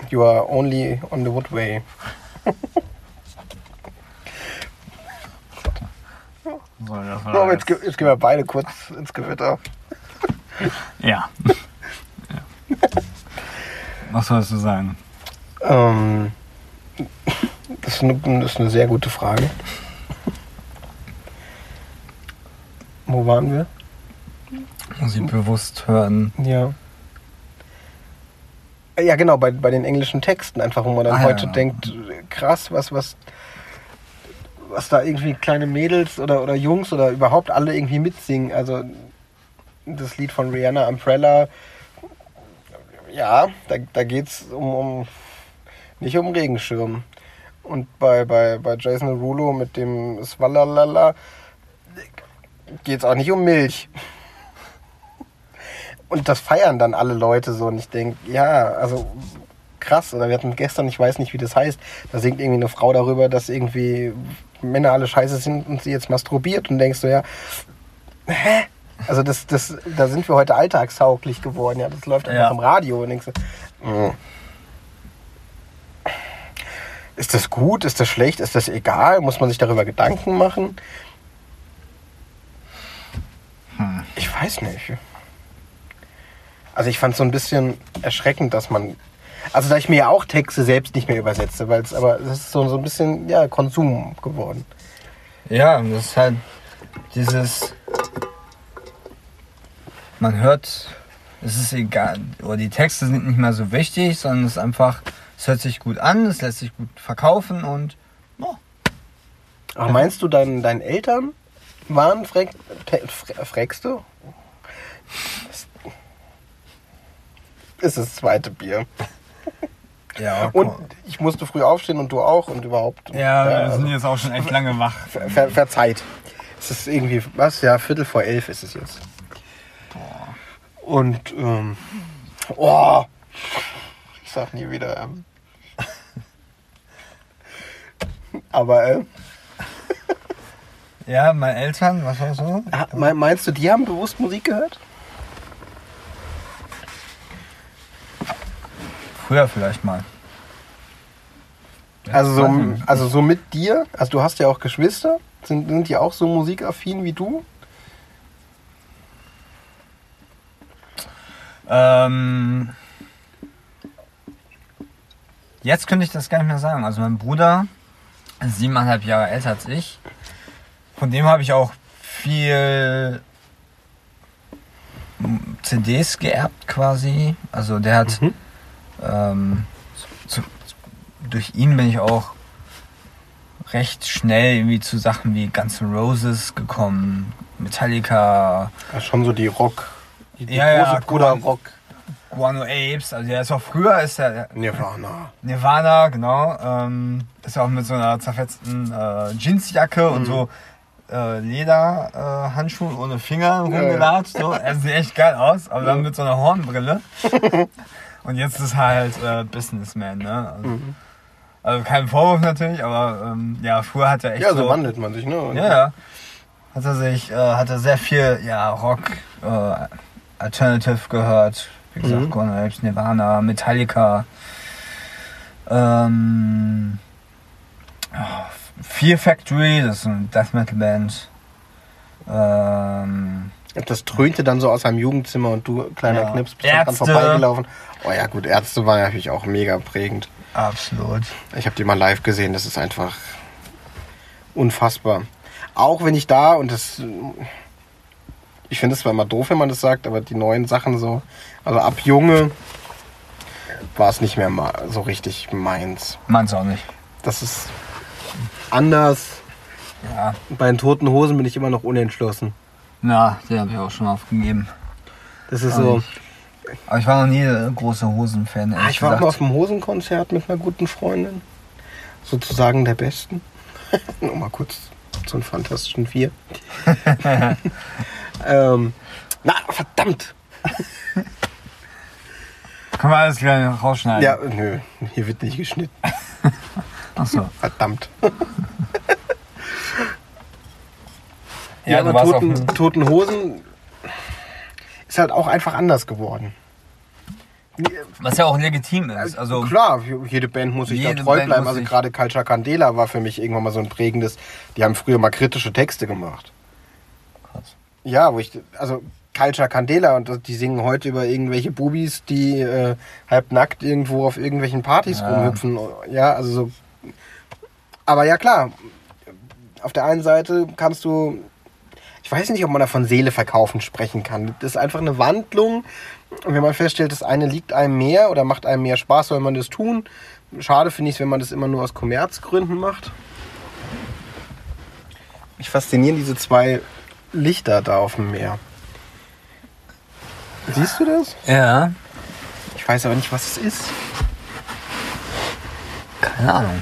You are only on the wood way. so, jetzt, jetzt gehen wir beide kurz ins Gewitter. Ja. (laughs) Was sollst du sagen? Ähm, das, ist eine, das ist eine sehr gute Frage. Wo waren wir? Musik bewusst hören. Ja. Ja, genau, bei, bei den englischen Texten einfach, wo man dann ah, heute ja. denkt, krass, was, was, was da irgendwie kleine Mädels oder, oder Jungs oder überhaupt alle irgendwie mitsingen. Also das Lied von Rihanna Umbrella, ja, da, da geht es um, um, nicht um Regenschirm. Und bei, bei, bei Jason Rulo mit dem Swallalala geht es auch nicht um Milch. Und das feiern dann alle Leute so. Und ich denke, ja, also krass. Oder wir hatten gestern, ich weiß nicht, wie das heißt, da singt irgendwie eine Frau darüber, dass irgendwie Männer alle scheiße sind und sie jetzt masturbiert. Und denkst du, ja, hä? Also das, das, da sind wir heute alltagstauglich geworden. Ja, das läuft einfach ja. im Radio. Und denkst du, mh. Hm. ist das gut? Ist das schlecht? Ist das egal? Muss man sich darüber Gedanken machen? Hm. Ich weiß nicht. Also ich fand es so ein bisschen erschreckend, dass man, Also da ich mir ja auch Texte selbst nicht mehr übersetze, weil es aber das ist so, so ein bisschen ja Konsum geworden. Ja, und das ist halt dieses. Man hört, es ist egal, oder die Texte sind nicht mehr so wichtig, sondern es ist einfach, es hört sich gut an, es lässt sich gut verkaufen und oh, Ach, meinst du, dein, deinen Eltern waren Freck, te- Fre- Freckste? Ist das zweite Bier. ja, Und ich musste früh aufstehen und du auch und überhaupt. ja, wir also sind jetzt auch schon echt lange wach. ver, ver, verzeiht. Es ist irgendwie, was? Ja, Viertel vor elf ist es jetzt. Und, ähm, oh, ich sag nie wieder, ähm. (laughs) Aber, äh, Ja, meine Eltern, was war so? meinst du, die haben bewusst Musik gehört? Früher vielleicht mal. Also so, also so mit dir? Also du hast ja auch Geschwister. Sind, sind die auch so musikaffin wie du? Ähm, jetzt könnte ich das gar nicht mehr sagen. Also mein Bruder ist siebeneinhalb Jahre älter als ich. Von dem habe ich auch viel CDs geerbt quasi. Also der hat Mhm. Ähm, zu, durch ihn bin ich auch recht schnell irgendwie zu Sachen wie Guns N' Roses gekommen, Metallica, Ja, schon so die Rock. Die, die Ja, ja, große Bruder cool. Rock. Guano Apes. Also der ist auch früher ist der Nirvana. Nirvana, genau. Ähm, ist ja auch mit so einer zerfetzten äh, Jeansjacke und so äh, Lederhandschuhen äh, ohne Finger rumgelatscht. So. Er sieht echt geil aus, aber dann mit so einer Hornbrille. (laughs) und jetzt ist halt äh, Businessman, ne? Also, also kein Vorwurf natürlich, aber ähm, ja, früher hat er echt Ja, so wandelt man sich, ne? Und- ja, ja. Hat er sich, äh, hat er sehr viel, ja, Rock, äh, Alternative gehört. Wie gesagt, Mhm. Apes, Nirvana, Metallica. Ähm, oh, Fear Factory, das ist eine Death Metal Band. Ähm, Das dröhnte dann so aus seinem Jugendzimmer und du, kleiner Ja. Knips, bist dann Ärzte. vorbeigelaufen. Oh ja, gut, Ärzte waren natürlich auch mega prägend. absolut. Ich habe die mal live gesehen, das ist einfach unfassbar. Auch wenn ich da, und das. Ich finde es zwar immer doof, wenn man das sagt, aber die neuen Sachen so, also ab Junge war es nicht mehr so richtig meins. Meins auch nicht. Das ist anders. Ja. Bei den toten Hosen bin ich immer noch unentschlossen. Na, den habe ich auch schon aufgegeben. Das ist Auch so. nicht. Aber ich war noch nie ein großer Hosen-Fan, Ah, ich war mal auf einem Hosenkonzert mit einer guten Freundin. Sozusagen der besten. (laughs) Nur mal kurz zu einem fantastischen Vier. (laughs) ähm, na, verdammt! Können wir alles gleich rausschneiden? Ja, nö, hier wird nicht geschnitten. (laughs) Achso. Verdammt. Ja, Ja, aber toten, toten Hosen ist halt auch einfach anders geworden. Was ja auch legitim ist. Also, Klar, jede Band muss sich da treu Band bleiben. Also gerade Culture Candela war für mich irgendwann mal so ein prägendes. Die haben früher mal kritische Texte gemacht. Krass. Ja, wo ich, also Culture Candela und die singen heute über irgendwelche Bubis, die äh, halb nackt irgendwo auf irgendwelchen Partys Ja. rumhüpfen. Ja, also so. Aber ja klar, auf der einen Seite kannst du, ich weiß nicht, ob man da von Seele verkaufen sprechen kann. Das ist einfach eine Wandlung. Und wenn man feststellt, das eine liegt einem mehr oder macht einem mehr Spaß, soll man das tun. Schade finde ich es, wenn man das immer nur aus Kommerzgründen macht. Mich faszinieren diese zwei Lichter da auf dem Meer. Siehst du das? ja, Ich weiß aber nicht, was es ist. keine Ahnung.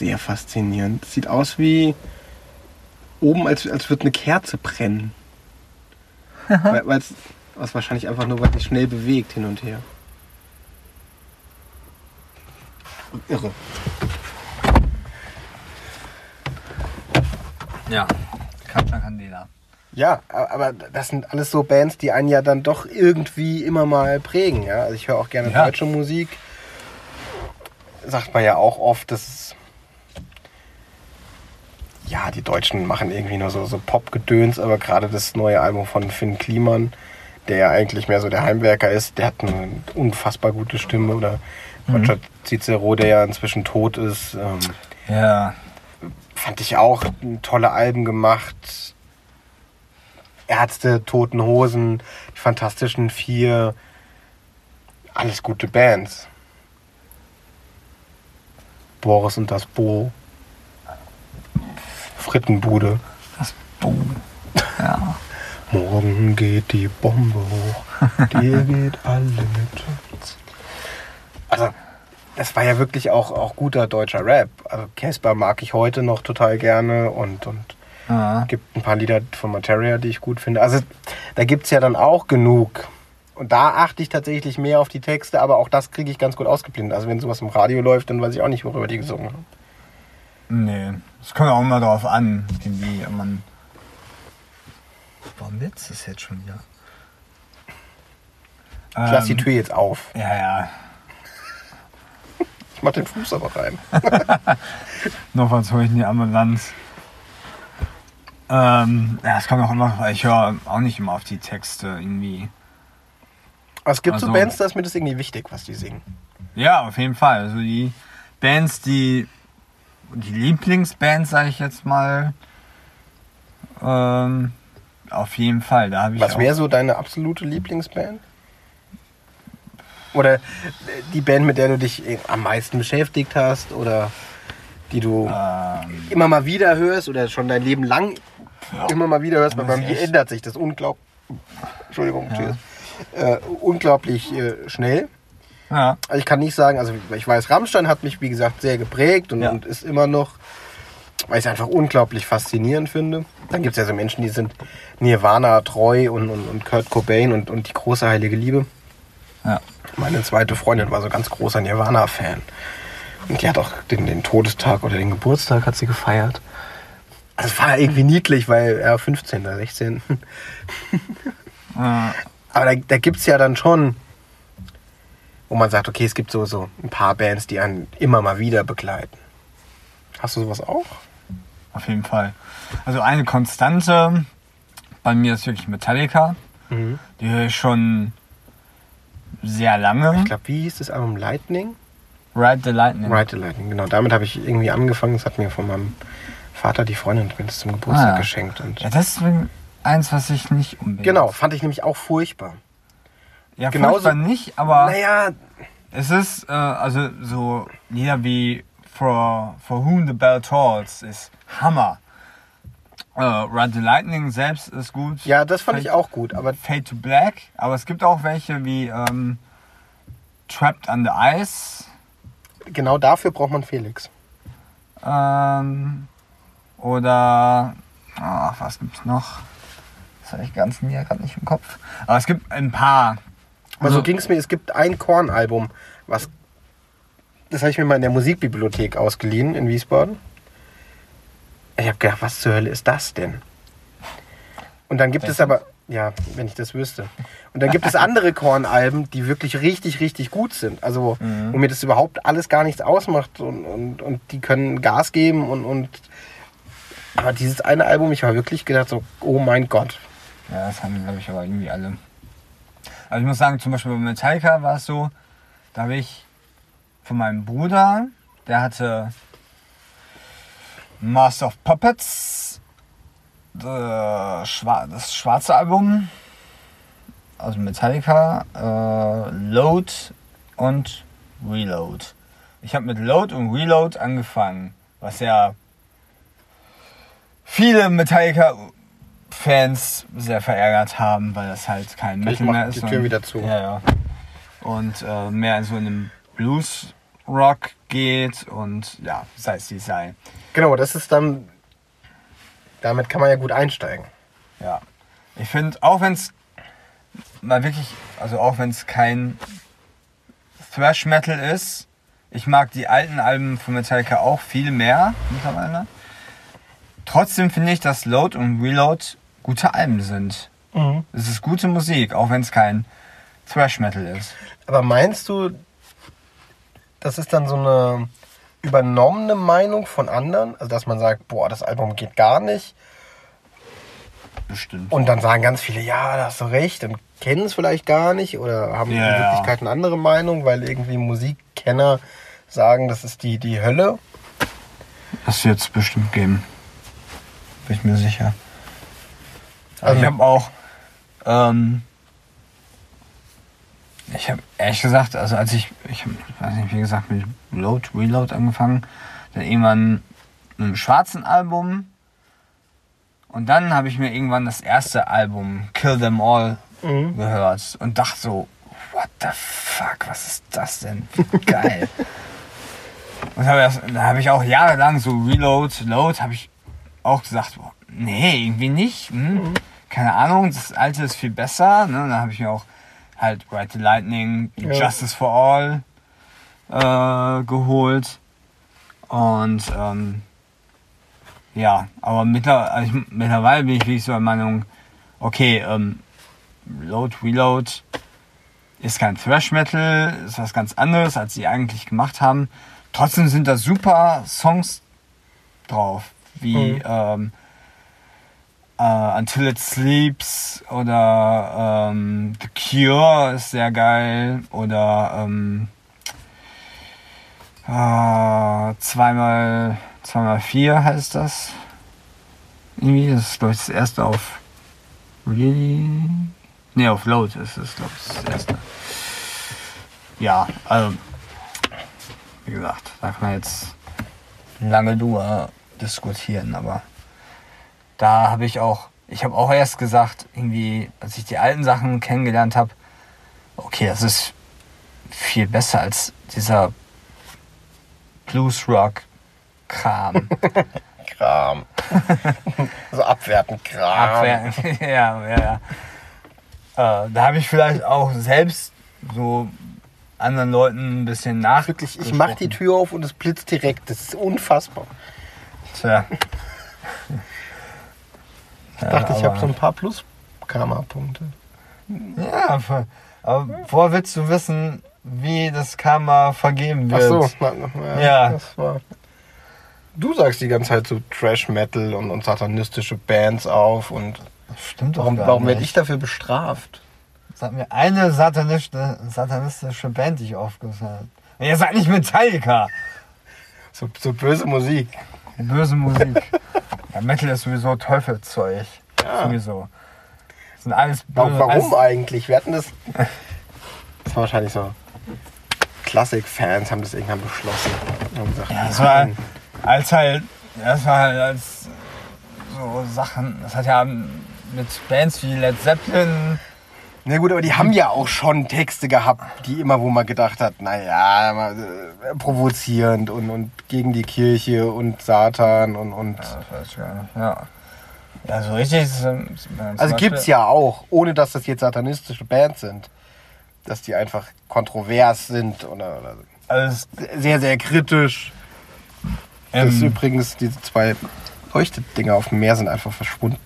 Sehr faszinierend. Sieht aus wie oben, als, als würde eine Kerze brennen. weil, was wahrscheinlich einfach nur, weil sich schnell bewegt hin und her. Irre. Ja, Katja Candela. Ja, a- aber das sind alles so Bands, die einen ja dann doch irgendwie immer mal prägen. Ja? Also ich höre auch gerne Ja. deutsche Musik. Sagt man ja auch oft, dass es ja, die Deutschen machen irgendwie nur so, so Pop-Gedöns, aber gerade das neue Album von Finn Kliman, der ja eigentlich mehr so der Heimwerker ist, der hat eine unfassbar gute Stimme. Oder Roger Cicero, der ja inzwischen tot ist, ähm, Ja. fand ich auch tolle Alben gemacht. Ärzte, Toten Hosen, die Fantastischen Vier, alles gute Bands. Boris und das Bo. Frittenbude. Das Boom. Ja. (laughs) Morgen geht die Bombe hoch, dir (laughs) geht alle mit. Also, das war ja wirklich auch, auch guter deutscher Rap. Also, Casper mag ich heute noch total gerne und, und ja. gibt ein paar Lieder von Materia, die ich gut finde. Also, da gibt es ja dann auch genug. Und da achte ich tatsächlich mehr auf die Texte, aber auch das kriege ich ganz gut ausgeblendet. Also, wenn sowas im Radio läuft, dann weiß ich auch nicht, worüber die gesungen haben. Nee. Es kommt auch immer darauf an, wie man. Warum jetzt das jetzt schon wieder? Ich lasse die Ähm, Tür jetzt auf. Ja, ja. (laughs) Ich mach den Fuß aber rein. (laughs) Noch was hole ich in die Ambulanz. Ähm, ja, es kommt auch immer, weil ich höre auch nicht immer auf die Texte irgendwie. Aber es gibt so Also- Bands, da ist mir das irgendwie wichtig, was die singen. Ja, auf jeden Fall. Also die Bands, die die Lieblingsbands, sage ich jetzt mal, ähm, auf jeden Fall. Da ich Was wäre so deine absolute Lieblingsband? Oder äh, die Band, mit der du dich äh, am meisten beschäftigt hast oder die du ähm, immer mal wieder hörst oder schon dein Leben lang immer mal wieder hörst, weil bei mir ändert sich das unglaublich. Entschuldigung, Ja. Äh, unglaublich äh, schnell. Ja, Also ich kann nicht sagen, also ich weiß, Rammstein hat mich, wie gesagt, sehr geprägt und, Ja. und ist immer noch, weil ich es einfach unglaublich faszinierend finde. Dann gibt es ja so Menschen, die sind Nirvana treu und, und, und Kurt Cobain und, und die große heilige Liebe. ja. Meine zweite Freundin war so ganz großer Nirvana-Fan. Und die hat auch den, den Todestag oder den Geburtstag hat sie gefeiert. Also es war irgendwie niedlich, weil er 15. oder 16. ja. Aber da, da gibt es ja dann schon, wo man sagt, okay, es gibt so, so ein paar Bands, die einen immer mal wieder begleiten. Hast du sowas auch? Auf jeden Fall. Also eine Konstante bei mir ist wirklich Metallica. Die höre ich schon sehr lange. Ich glaube, wie hieß das Album? Lightning? Ride the Lightning. Ride the Lightning, genau. Damit habe ich irgendwie angefangen. Das hat mir von meinem Vater, die Freundin, mir das zum Geburtstag Ah. geschenkt. Und Ja, das ist eins, was ich nicht unbedingt. genau, fand ich nämlich auch furchtbar. Ja, genauso- nicht, aber Naja, es ist, äh, also so Lieder wie For, For Whom the Bell Tolls ist Hammer. Äh, Ride the Lightning selbst ist gut. ja, das fand Fade- ich auch gut. Aber Fade to Black, aber es gibt auch welche wie ähm, Trapped under Ice. genau dafür braucht man Felix. Ähm, oder ach, was gibt's noch? Das habe ich ganz mir gerade nicht im Kopf. Aber es gibt ein paar. Aber Also- so ging es mir. Es gibt ein Korn-Album, was. Das habe ich mir mal in der Musikbibliothek ausgeliehen in Wiesbaden. Ich habe gedacht, was zur Hölle ist das denn? Und dann gibt es aber. Ja, wenn ich das wüsste. Und dann gibt es andere Korn-Alben, die wirklich richtig, richtig gut sind. Also, Mhm. wo mir das überhaupt alles gar nichts ausmacht. Und, und, und die können Gas geben und, und. Aber dieses eine Album, ich habe wirklich gedacht, so, oh mein Gott. Ja, das haben glaube ich aber irgendwie alle. Aber ich muss sagen, zum Beispiel bei Metallica war es so, da habe ich von meinem Bruder, der hatte Master of Puppets, äh, das schwarze Album, also Metallica, äh, Load und Reload. Ich habe mit Load und Reload angefangen, was ja viele Metallica-Fans sehr verärgert haben, weil das halt kein Metal mehr die ist. Tür und- wieder zu. Ja, ja. Und äh, mehr so in den Blues-Rock geht und ja, sei es wie sei. Genau, das ist dann. Damit kann man ja gut einsteigen. Ja. Ich finde, auch wenn es mal wirklich, also auch wenn es kein Thrash Metal ist, ich mag die alten Alben von Metallica auch viel mehr mittlerweile. Trotzdem finde ich, dass Load und Reload gute Alben sind. Es ist gute Musik, auch wenn es kein Thrash Metal ist. Aber meinst du, das ist dann so eine übernommene Meinung von anderen? Also, dass man sagt, boah, das Album geht gar nicht? bestimmt. Und dann sagen ganz viele, ja, da hast du recht und kennen es vielleicht gar nicht oder haben Ja, in ja. Wirklichkeit eine andere Meinung, weil irgendwie Musikkenner sagen, das ist die, die Hölle. Das wird es bestimmt geben. Bin ich mir sicher. Also- ich habe auch. Ähm, ich habe ehrlich gesagt, also als ich, ich habe, weiß nicht, wie gesagt, mit Load, Reload angefangen, dann irgendwann mit einem schwarzen Album und dann habe ich mir irgendwann das erste Album Kill Them All Mhm. gehört und dachte so, what the fuck, was ist das denn? Geil. (laughs) und hab das, habe ich auch jahrelang so Reload, Load, habe ich auch gesagt, boah, nee, irgendwie nicht. Hm? Keine Ahnung, das alte ist viel besser. Ne? Dann habe ich mir auch halt Ride the Lightning, Ja. Justice for All äh, geholt. Und ähm, ja, aber mittler, also ich, mittlerweile bin ich wirklich so der Meinung, okay, ähm, Load, Reload ist kein Thrash Metal, ist was ganz anderes, als sie eigentlich gemacht haben. Trotzdem sind da super Songs drauf, wie Mhm. ähm, äh, Until It Sleeps oder ähm, The Cure ist sehr geil oder ähm, äh, zweimal, zweimal vier heißt das. Irgendwie, das ist glaube ich das erste auf Really? Ne, auf Load ist es, glaube ich, das erste. Ja, also, wie gesagt, da kann man jetzt lange drüber diskutieren, aber da habe ich auch, ich habe auch erst gesagt, irgendwie, als ich die alten Sachen kennengelernt habe, okay, das ist viel besser als dieser Blues-Rock-Kram. (laughs) Kram. (laughs) so abwertend Kram. Abwehr. (laughs) ja, ja, ja. Äh, da habe ich vielleicht auch selbst so anderen Leuten ein bisschen nach. Wirklich, ich mach die Tür auf und es blitzt direkt. Das ist unfassbar. Tja. Ich dachte, ich habe so ein paar Plus-Karma-Punkte. Ja, aber woher willst du wissen, wie das Karma vergeben Ach wird? so, na, na, Ja. Das war. Du sagst die ganze Zeit so Trash-Metal und, und satanistische Bands auf und Das stimmt doch warum, gar warum werde ich dafür bestraft? Sag mir eine satanistische, satanistische Band, die ich aufgerufen habe. Ihr seid nicht Metallica. So, so böse Musik. Böse Musik. ja, Metal ist sowieso Teufelszeug. Ja. Sowieso. Das sind alles böse. Warum, alles, eigentlich? Wir hatten das. Das war wahrscheinlich so. Klassik-Fans haben das irgendwann beschlossen. Gesagt, Ja, das war als halt, das war halt als so Sachen, das hat ja mit Bands wie Led Zeppelin, Na gut, aber die haben ja auch schon Texte gehabt, die immer, wo man gedacht hat, naja, äh, provozierend und, und gegen die Kirche und Satan und. und ja, das weiß ich gar nicht, ja. Ja, so richtig ist es, ähm, also Beispiel- gibt's ja auch, ohne dass das jetzt satanistische Bands sind. Dass die einfach kontrovers sind oder, oder Also sehr, sehr kritisch. Das ist ähm, übrigens, diese zwei Leuchtedinger auf dem Meer sind einfach verschwunden.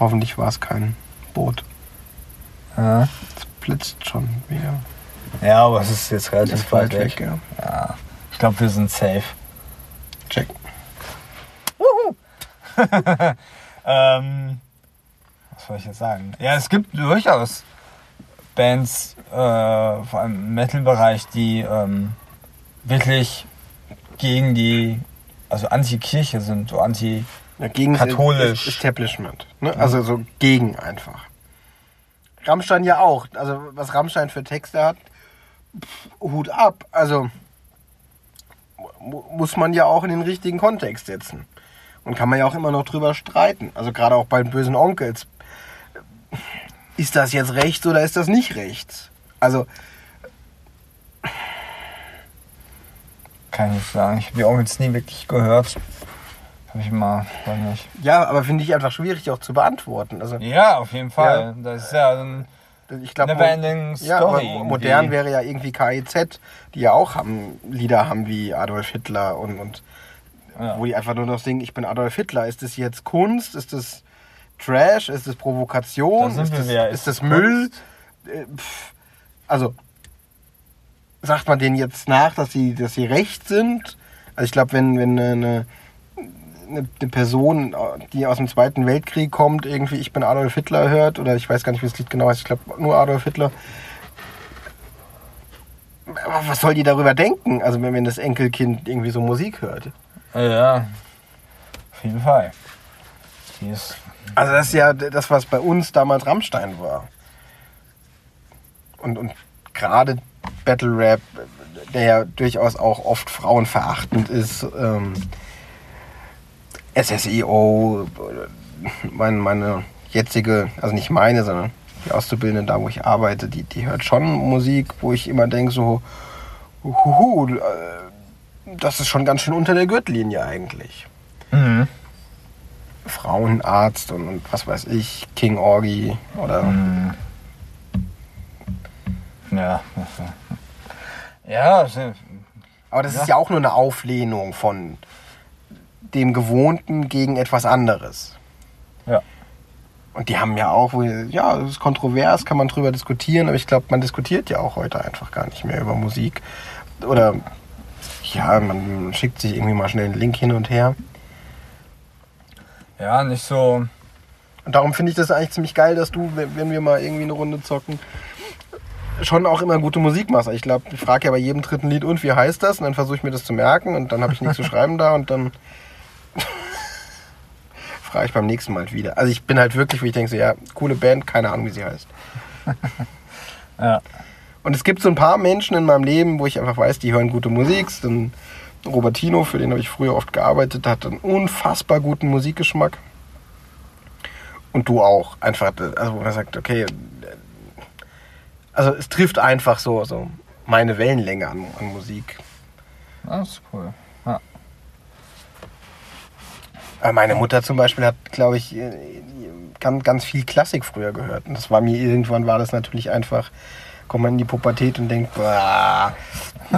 Hoffentlich war es kein Boot. Ja. Es blitzt schon wieder. ja, aber es ist jetzt relativ Ist weit weg. weg, ja. Ja, ich glaube, wir sind safe. Check. (laughs) Ähm, was soll ich jetzt sagen? Ja, es gibt durchaus Bands, äh, vor allem im Metal-Bereich, die ähm, wirklich gegen die, also anti-Kirche sind, so anti. Ja, gegen Establishment. Ne? Also so gegen einfach. Rammstein ja auch. Also was Rammstein für Texte hat, pff, Hut ab. Also mu- muss man ja auch in den richtigen Kontext setzen. Und kann man ja auch immer noch drüber streiten. Also gerade auch bei den bösen Onkels. Ist das jetzt rechts oder ist das nicht rechts? Also Kann ich sagen. Ich habe die jetzt nie wirklich gehört. Habe ich mal, weiß nicht. ja, aber finde ich einfach schwierig auch zu beantworten. Also Ja, auf jeden Fall. Das ist ja ein ich glaube, Neverending Ja, aber Story. irgendwie. modern wäre ja irgendwie KIZ, die ja auch haben, Lieder haben wie Adolf Hitler und, und Ja. wo die einfach nur noch singen, ich bin Adolf Hitler. Ist das jetzt Kunst? Ist das Trash? Ist das Provokation? Da ist, das, ist das Müll? Äh, pff, Also, sagt man denen jetzt nach, dass sie, dass sie recht sind? Also ich glaube, wenn, wenn eine, eine, eine Person, die aus dem Zweiten Weltkrieg kommt, irgendwie Ich bin Adolf Hitler hört, oder ich weiß gar nicht, wie das Lied genau heißt, ich glaube nur Adolf Hitler. Aber was soll die darüber denken, also wenn, wenn das Enkelkind irgendwie so Musik hört? Ja, auf jeden Fall. Ist, Also das ist ja das, was bei uns damals Rammstein war. Und, und gerade Battle Rap, der ja durchaus auch oft frauenverachtend ist, ähm, SSEO, meine, meine jetzige, also nicht meine, sondern die Auszubildende da, wo ich arbeite, die, die hört schon Musik, wo ich immer denke so, huhu, äh, das ist schon ganz schön unter der Gürtellinie eigentlich. mhm. Frauenarzt und, und was weiß ich, King Orgy oder Mhm. Ja. Ja, also, Aber das Ja. ist ja auch nur eine Auflehnung von dem Gewohnten gegen etwas anderes. ja. Und die haben ja auch, wo- ja, es ist kontrovers, kann man drüber diskutieren, aber ich glaube, man diskutiert ja auch heute einfach gar nicht mehr über Musik. Oder ja, man schickt sich irgendwie mal schnell einen Link hin und her. Ja, nicht so. Und darum finde ich das eigentlich ziemlich geil, dass du, wenn wenn wir mal irgendwie eine Runde zocken, schon auch immer gute Musik machst. Ich glaube, ich frage ja bei jedem dritten Lied, und wie heißt das? Und dann versuche ich mir das zu merken und dann habe ich nichts zu (laughs) schreiben da und dann frage ich beim nächsten Mal wieder. Also ich bin halt wirklich, wo ich denke, so, ja, coole Band, keine Ahnung, wie sie heißt. (laughs) Ja. Und es gibt so ein paar Menschen in meinem Leben, wo ich einfach weiß, die hören gute Musik. Dann Robertino, für den habe ich früher oft gearbeitet, hat einen unfassbar guten Musikgeschmack. Und du auch. Einfach, also wo man sagt, okay, also es trifft einfach so, so meine Wellenlänge an, an Musik. Das ist cool. Ja. Aber Meine Mutter zum Beispiel hat, glaube ich, äh, ganz, ganz viel Klassik früher gehört. Und das war mir irgendwann war das natürlich einfach, kommt man in die Pubertät und denkt. Und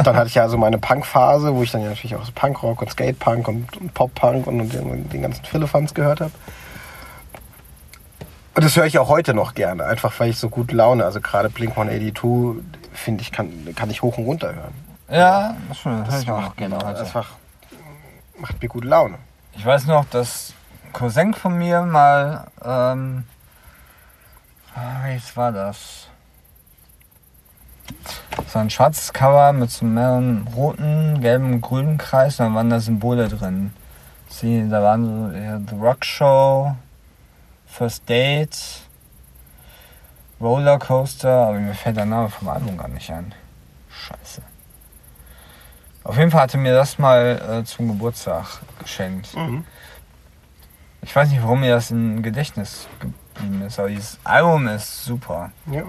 dann hatte ich ja so meine Punkphase, wo ich dann ja natürlich auch so Punkrock und Skatepunk und, und Pop-Punk und, und den, ganzen Philippans gehört habe. Und das höre ich auch heute noch gerne, einfach weil ich so gut Laune, also gerade Blink 182, finde ich, kann, kann ich hoch und runter hören. Ja, das, schon, das, Das ich auch macht, gerne heute. einfach, macht mir gute Laune. Ich weiß noch, dass Cousin von mir mal, ähm, ah, jetzt war das? So ein schwarzes Cover mit so mehreren roten, gelben, grünen Kreisen, da waren da Symbole drin. Sie, da waren so ja, The Rock Show, First Date, Rollercoaster, aber mir fällt der Name vom Album gar nicht ein. Scheiße. Auf jeden Fall hatte mir das mal äh, zum Geburtstag geschenkt. Mhm. Ich weiß nicht, warum mir das im Gedächtnis geblieben ist, aber dieses Album ist super. Ja.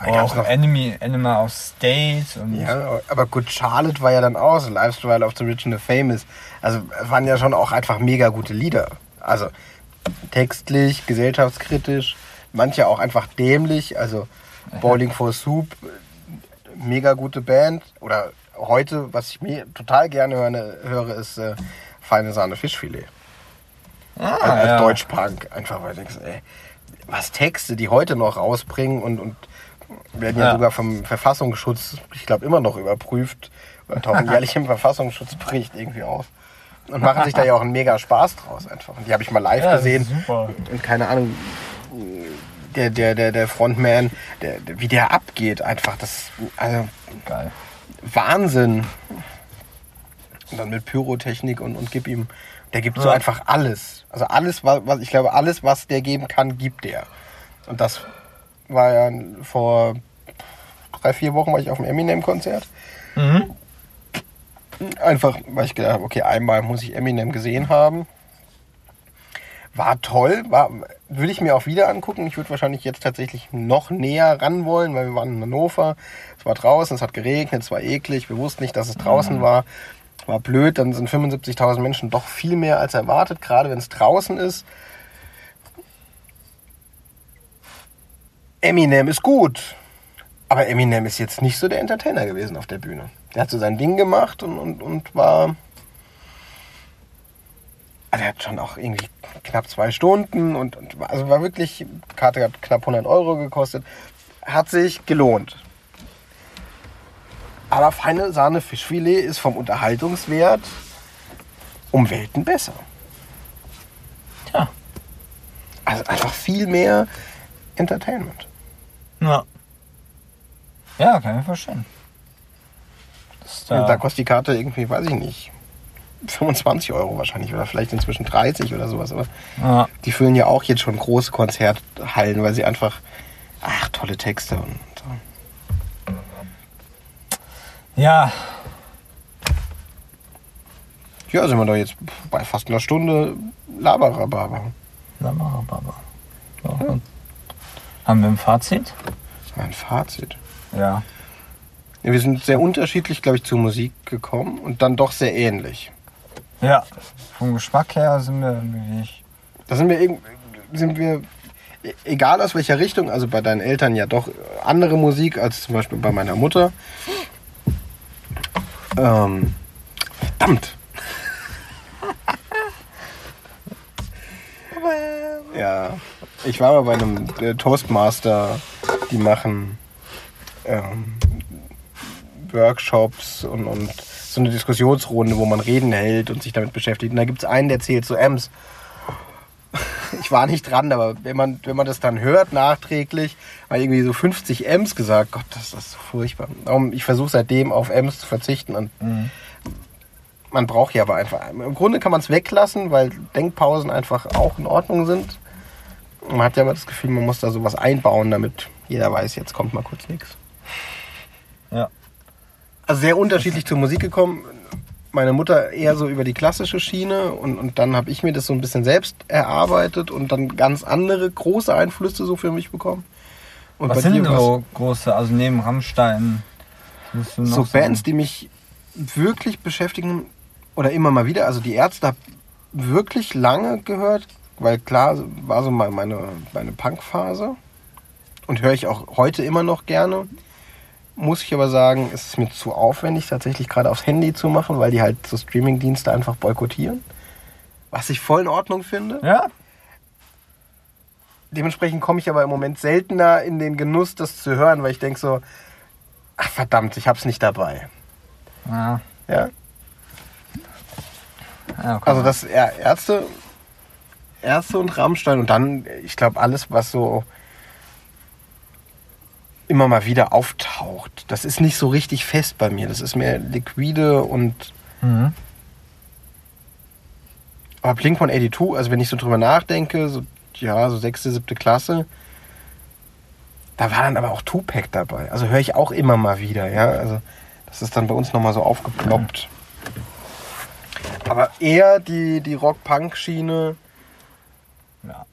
Auch Gab's noch- Enemy, Animal of State und Ja, aber gut, Charlotte war ja dann aus, Lifestyle of the Rich and the Famous. Also es waren ja schon auch einfach mega gute Lieder. Also textlich, gesellschaftskritisch, manche auch einfach dämlich. Also Bowling for Soup, mega gute Band. Oder heute, was ich mir total gerne höre, höre ist äh, Feine Sahne Fischfilet. ah, als als ja. Deutschpunk. Einfach weil ich denke, ey, was Texte, die heute noch rausbringen und, und werden ja, Ja. sogar vom Verfassungsschutz, ich glaube, immer noch überprüft oder tauchen (laughs) jährlich im Verfassungsschutzbericht irgendwie auf. Und machen sich da ja auch einen mega Spaß draus einfach. Und die habe ich mal live Ja, gesehen. Und keine Ahnung, der, der, der, der Frontman, der, wie der abgeht, einfach. Das, also Geil. Wahnsinn. Und dann mit Pyrotechnik und, und gib ihm. Der gibt so Ja. einfach alles. Also alles, was, was ich glaube, alles, was der geben kann, gibt der. Und das war ja vor drei, vier Wochen war ich auf dem Eminem-Konzert. Mhm. Einfach, weil ich gedacht habe, okay, einmal muss ich Eminem gesehen haben. War toll, war, würde ich mir auch wieder angucken. Ich würde wahrscheinlich jetzt tatsächlich noch näher ran wollen, weil wir waren in Hannover. Es war draußen, es hat geregnet, es war eklig. Wir wussten nicht, dass es draußen war. War blöd, dann sind 75.000 Menschen doch viel mehr als erwartet, gerade wenn es draußen ist. Eminem ist gut. Aber Eminem ist jetzt nicht so der Entertainer gewesen auf der Bühne. Der hat so sein Ding gemacht und, und, und war. Also er hat schon auch irgendwie knapp zwei Stunden und, und war- also war wirklich, Karte hat knapp 100 Euro gekostet. Hat sich gelohnt. Aber feine Sahne Fischfilet ist vom Unterhaltungswert um Welten besser. Tja. Also einfach viel mehr Entertainment. Ja. Ja, kann ich verstehen. Da, da kostet die Karte irgendwie, weiß ich nicht, 25 Euro wahrscheinlich oder vielleicht inzwischen 30 oder sowas. Aber ja. die füllen ja auch jetzt schon große Konzerthallen, weil sie einfach, ach, tolle Texte und ja, Ja, sind wir doch jetzt bei fast einer Stunde Laberababa. Laberababa. So, und Haben wir ein Fazit? Mein Fazit. Ja. Ja, wir sind sehr unterschiedlich, glaube ich, zur Musik gekommen und dann doch sehr ähnlich. Ja. Vom Geschmack her sind wir wirklich. Da sind wir, sind wir, e- egal aus welcher Richtung, also bei deinen Eltern ja doch andere Musik als zum Beispiel bei meiner Mutter. Ähm, verdammt. Ja, ich war mal bei einem äh, Toastmaster, die machen ähm, Workshops und, und so eine Diskussionsrunde, wo man Reden hält und sich damit beschäftigt. Und da gibt es einen, der zählt so Ems. Ich war nicht dran, aber wenn man, wenn man das dann hört nachträglich, weil irgendwie so 50 Ems gesagt, Gott, das ist so furchtbar. Ich versuche seitdem auf Ems zu verzichten. Und man braucht ja aber einfach. Im Grunde kann man es weglassen, weil Denkpausen einfach auch in Ordnung sind. Man hat ja immer das Gefühl, man muss da sowas einbauen, damit jeder weiß, jetzt kommt mal kurz nichts. Ja. Also sehr unterschiedlich zur Musik gekommen. Meine Mutter eher so über die klassische Schiene und, und dann habe ich mir das so ein bisschen selbst erarbeitet und dann ganz andere große Einflüsse so für mich bekommen. Und Was dir sind war's so große, also neben Rammstein? so Bands, die mich wirklich beschäftigen oder immer mal wieder. Also die Ärzte habe wirklich lange gehört, weil klar war so mal meine, meine Punk-Phase und höre ich auch heute immer noch gerne. Muss ich aber sagen, es ist mir zu aufwendig, tatsächlich gerade aufs Handy zu machen, weil die halt so Streaming-Dienste einfach boykottieren. Was ich voll in Ordnung finde. Ja? Dementsprechend komme ich aber im Moment seltener in den Genuss, das zu hören, weil ich denke so, ach verdammt, ich hab's nicht dabei. Ja. Ja? ja okay. Also das ja, Ärzte, Ärzte und Rammstein und dann, ich glaube, alles, was so immer mal wieder auftaucht. Das ist nicht so richtig fest bei mir. Das ist mehr liquide und Mhm. aber Blink 182, also wenn ich so drüber nachdenke, so ja, so sechste, siebte Klasse, da war dann aber auch Tupac dabei. Also höre ich auch immer mal wieder, ja. Also das ist dann bei uns nochmal so aufgeploppt. Aber eher die, die Rock-Punk-Schiene Ja.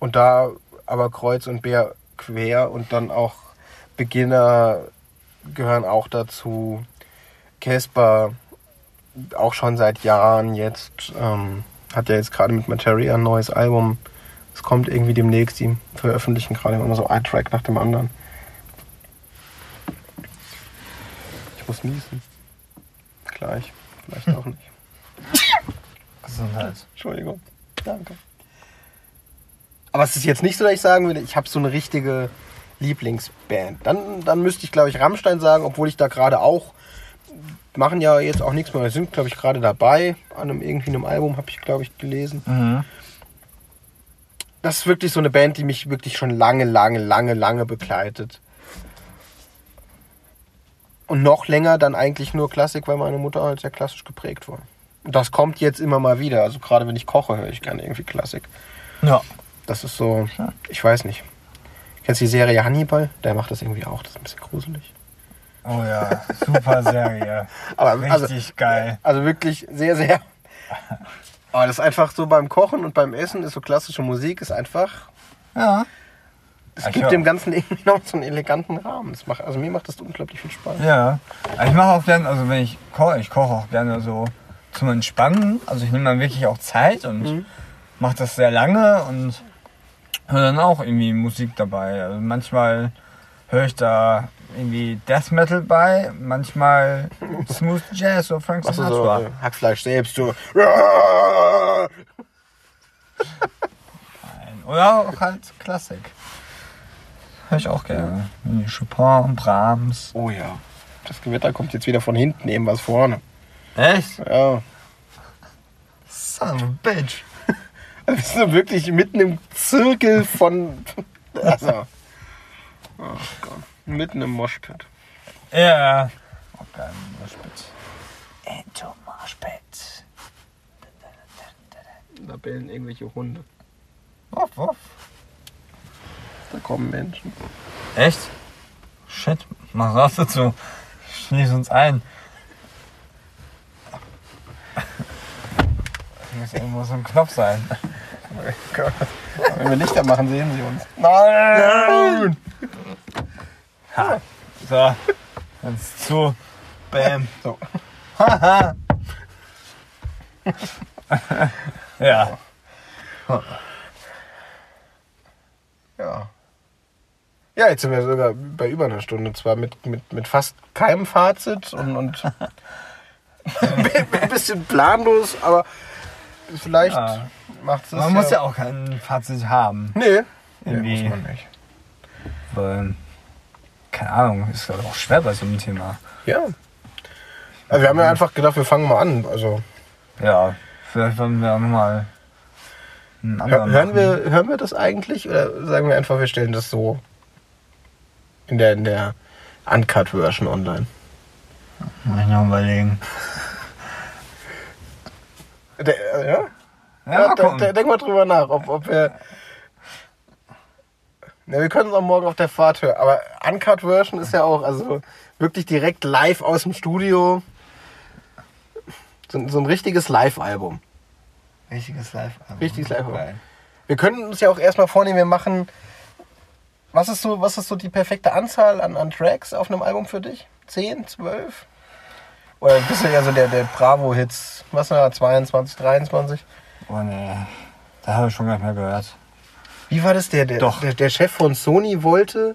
und da aber Kreuz und Bär quer und dann auch Beginner gehören auch dazu. Casper auch schon seit Jahren jetzt. Ähm, hat ja jetzt gerade mit Materia ein neues Album. Es kommt irgendwie demnächst. Die veröffentlichen gerade immer so ein Track nach dem anderen. Ich muss niesen. Gleich. Vielleicht auch nicht. (laughs) Gesundheit. Entschuldigung. Danke. Aber es ist jetzt nicht so, dass ich sagen würde, ich habe so eine richtige Lieblingsband. Dann, dann müsste ich, glaube ich, Rammstein sagen, obwohl ich da gerade auch machen ja jetzt auch nichts mehr. Wir sind, glaube ich, gerade dabei an einem irgendwie einem Album, habe ich, glaube ich, gelesen. Mhm. Das ist wirklich so eine Band, die mich wirklich schon lange, lange, lange, lange begleitet. Und noch länger dann eigentlich nur Klassik, weil meine Mutter halt sehr klassisch geprägt war. Und das kommt jetzt immer mal wieder. Also gerade wenn ich koche, höre ich gerne irgendwie Klassik. Ja. Das ist so, ich weiß nicht. Kennst du die Serie Hannibal? Der macht das irgendwie auch. Das ist ein bisschen gruselig. Oh ja, super Serie. (laughs) Aber also, Richtig geil. also wirklich sehr, sehr. Aber (laughs) das ist einfach so beim Kochen und beim Essen ist so klassische Musik, ist einfach. Ja. Es Ich gibt dem Ganzen (laughs) irgendwie noch so einen eleganten Rahmen. Das macht, also mir macht das unglaublich viel Spaß. Ja. Ich mache auch gerne, also wenn ich koche, ich koche auch gerne so zum Entspannen. Also ich nehme dann wirklich auch Zeit und Mhm. mache das sehr lange und höre dann auch irgendwie Musik dabei. Also manchmal höre ich da irgendwie Death Metal bei, manchmal Smooth Jazz oder Frank du so Sinatra. äh, Hackfleisch selbst, so. Oder auch halt Klassik. Höre ich auch gerne. Wie Chopin, Brahms. Oh ja. Das Gewitter kommt jetzt wieder von hinten, eben was vorne. Echt? Ja. Son of a bitch. Also wir sind wirklich mitten im Zirkel von. Also. Oh Gott. Mitten im Moshpit. Ja. Oh, geil, Moshpit. Into Moshpit. Da bellen irgendwelche Hunde. Wuff, wuff. Da kommen Menschen. Echt? Shit, mach raus dazu. Schließ uns ein. Muss irgendwo so ein Knopf sein. Oh Gott. Wenn wir Lichter machen, sehen sie uns. Nein! Ha. So, ganz zu. Bam. So. Haha. (laughs) ja. Ja. Ja, jetzt sind wir sogar bei über einer Stunde. Zwar mit, mit, mit fast keinem Fazit und, und (laughs) (laughs) ein bisschen planlos, aber vielleicht Ja. macht es Man muss ja auch kein Fazit haben. Nee, nee Irgendwie. muss man nicht. Weil, keine Ahnung, ist glaube ich auch schwer bei so einem Thema. Ja. Also wir haben ja einfach gedacht, wir fangen mal an. Also Ja, vielleicht wollen wir auch nochmal einen hör, anderen hören, wir, hören wir das eigentlich oder sagen wir einfach, wir stellen das so in der, in der Uncut-Version online? Muss ich noch überlegen. Der, äh, ja? Ja, Ja, mal denk mal drüber nach, ob, ob wir. Ne, wir können es auch morgen auf der Fahrt hören. Aber Uncut Version ist ja auch, also wirklich direkt live aus dem Studio. So, so ein richtiges Live-Album. Richtiges Live. Richtiges Live-Album. Wir können uns ja auch erstmal vornehmen, wir machen. Was ist so, was ist so die perfekte Anzahl an, an Tracks auf einem Album für dich? 10, 12? Oder bist du ja so der, der Bravo-Hits? Was war 22, 23? Oh nee, da habe ich schon gar nicht mehr gehört. Wie war das? Der, der, Doch. der, der Chef von Sony wollte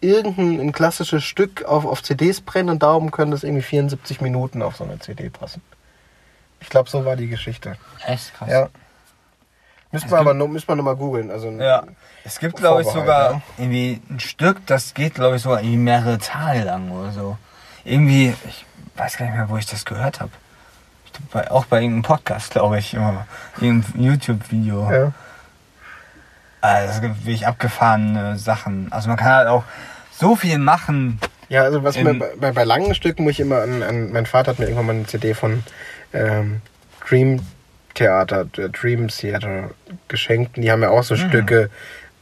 irgendein ein klassisches Stück auf, auf CDs brennen und darum können das irgendwie 74 Minuten auf so eine CD passen. Ich glaube, so war die Geschichte. Echt krass. Ja. Müssen wir aber noch, müssen wir noch mal googeln. Also, Ja. Es gibt, glaube ich, sogar ja. irgendwie ein Stück, das geht, glaube ich, sogar irgendwie mehrere Tage lang oder so. Irgendwie, ich weiß gar nicht mehr, wo ich das gehört habe. Auch bei irgendeinem Podcast, glaube ich, immer. Irgendein YouTube-Video. Ja. Also, es gibt wirklich abgefahrene Sachen. Also, man kann halt auch so viel machen. Ja, also was bei, bei, bei langen Stücken muss ich immer an, an mein Vater hat mir irgendwann mal eine CD von ähm, Dream Theater, äh, Dream Theater geschenkt. Und die haben ja auch so Mhm. Stücke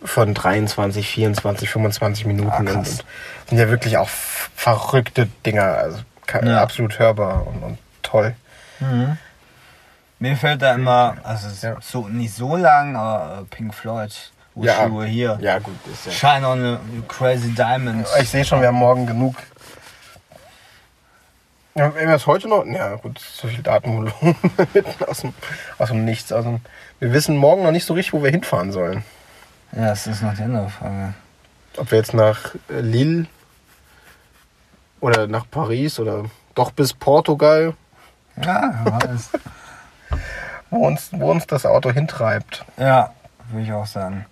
von 23, 24, 25 Minuten Ah, und, und sind ja wirklich auch verrückte Dinger. Also Ja. absolut hörbar und, und toll. Mir fällt da immer, also Ja. so, nicht so lang, aber äh, Pink Floyd, Ja. Schuhe hier. Ja, gut, ist ja. Shine on Crazy Diamond. Ich sehe schon, wir haben morgen genug. Ja, wenn wir es heute noch. Ja, gut, so viel Datenvolumen (laughs) aus dem, aus dem Nichts. Also, wir wissen morgen noch nicht so richtig, wo wir hinfahren sollen. Ja, das ist noch die andere Frage. Ob wir jetzt nach äh, Lille oder nach Paris oder doch bis Portugal, Ja, weiß. (laughs) wo uns, wo uns das Auto hintreibt. ja, würde ich auch sagen.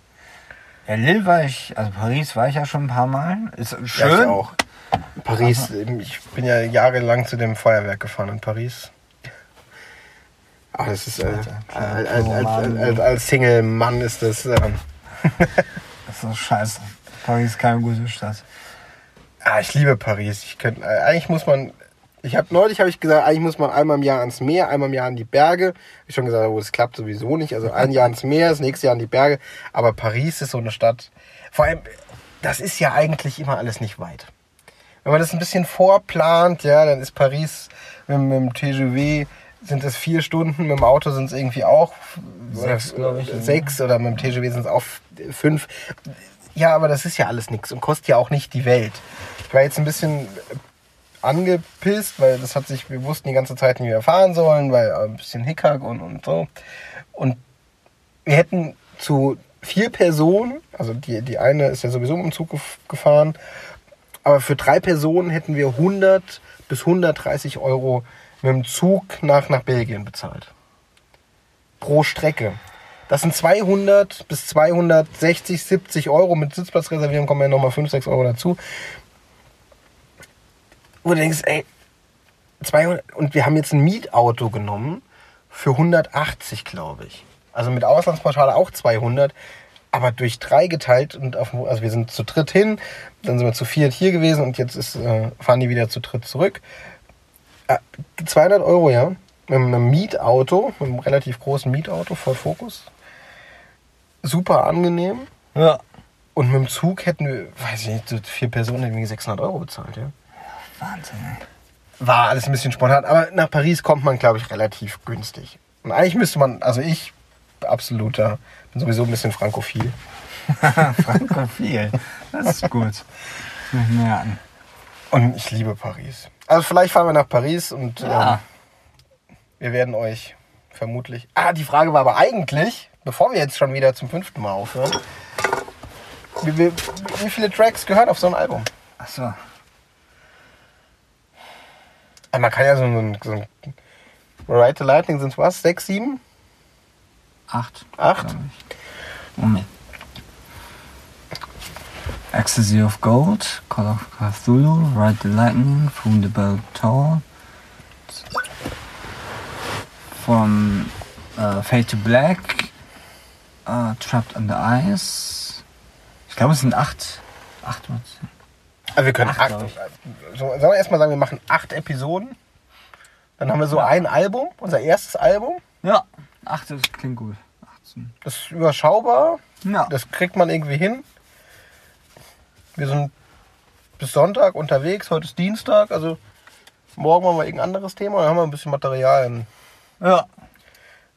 Ja, Lille war ich, also Paris war ich ja schon ein paar Mal. Ist schön. Ja, ich auch. Paris, eben, ich bin ja jahrelang zu dem Feuerwerk gefahren in Paris. Ach, das ist, äh, als, als, als, als, Single-Mann ist das. Ähm, (laughs) Das ist scheiße. Paris ist keine gute Stadt. Ah, ich liebe Paris. Ich könnte, äh, eigentlich muss man, ich habe neulich habe ich gesagt, eigentlich muss man einmal im Jahr ans Meer, einmal im Jahr an die Berge. Ich schon gesagt, oh, das klappt sowieso nicht. Also ein Jahr ans Meer, das nächste Jahr an die Berge. Aber Paris ist so eine Stadt. Vor allem, das ist ja eigentlich immer alles nicht weit. Wenn man das ein bisschen vorplant, ja, dann ist Paris mit, mit dem TGV sind es vier Stunden, mit dem Auto sind es irgendwie auch Sechs, oder, ich, sechs oder mit dem TGV sind es auch fünf. Ja, aber das ist ja alles nichts und kostet ja auch nicht die Welt. Ich war jetzt ein bisschen angepisst, weil das hat sich, wir wussten die ganze Zeit nicht, wie wir fahren sollen, weil äh, ein bisschen Hickhack und, und so. Und wir hätten zu vier Personen, also die, die eine ist ja sowieso dem Zug gef- gefahren, aber für drei Personen hätten wir 100 bis 130 Euro mit dem Zug nach, nach Belgien bezahlt. Pro Strecke. Das sind 200 bis 260, 70 Euro. Mit Sitzplatzreservierung kommen ja nochmal 5, 6 Euro dazu. Wo du denkst, ey, 200, und wir haben jetzt ein Mietauto genommen für 180, glaube ich. Also mit Auslandspauschale auch 200. Aber durch drei geteilt und auf, also wir sind zu dritt hin, dann sind wir zu viert hier gewesen und jetzt ist, äh, fahren die wieder zu dritt zurück. Äh, 200 Euro, ja. Mit einem Mietauto, mit einem relativ großen Mietauto, Ford Focus. Super angenehm. Ja. Und mit dem Zug hätten wir, weiß ich nicht, so vier Personen hätten wir 600 Euro bezahlt, ja. Wahnsinn, ey. War alles ein bisschen spontan, aber nach Paris kommt man, glaube ich, relativ günstig. Und eigentlich müsste man, also ich, absoluter, bin sowieso ein bisschen frankophil. (laughs) Frankophil. Das ist gut. Das muss ich merken. Und ich liebe Paris. Also vielleicht fahren wir nach Paris und Ja. ähm, wir werden euch vermutlich. Ah, die Frage war aber eigentlich, bevor wir jetzt schon wieder zum fünften Mal aufhören, wie, wie, wie viele Tracks gehören auf so ein Album? Achso. Also man kann ja so ein, so ein Ride the Lightning sind was? Sechs, sieben? Acht. Acht? Moment. Ecstasy of Gold, Call of Cthulhu, Ride the Lightning, From the Bell Tower, From uh, Fade to Black, uh, Trapped under Ice. Ich glaube, es sind acht. Acht oder zehn. Also wir können Acht, acht. So, sollen wir erstmal sagen, wir machen acht Episoden? Dann haben wir so ein Album, unser erstes Album. Ja, acht, das klingt gut. 18. Das ist überschaubar. Ja. Das kriegt man irgendwie hin. Wir sind bis Sonntag unterwegs. Heute ist Dienstag. Also morgen machen wir irgendein anderes Thema. Dann haben wir ein bisschen Material. Ja.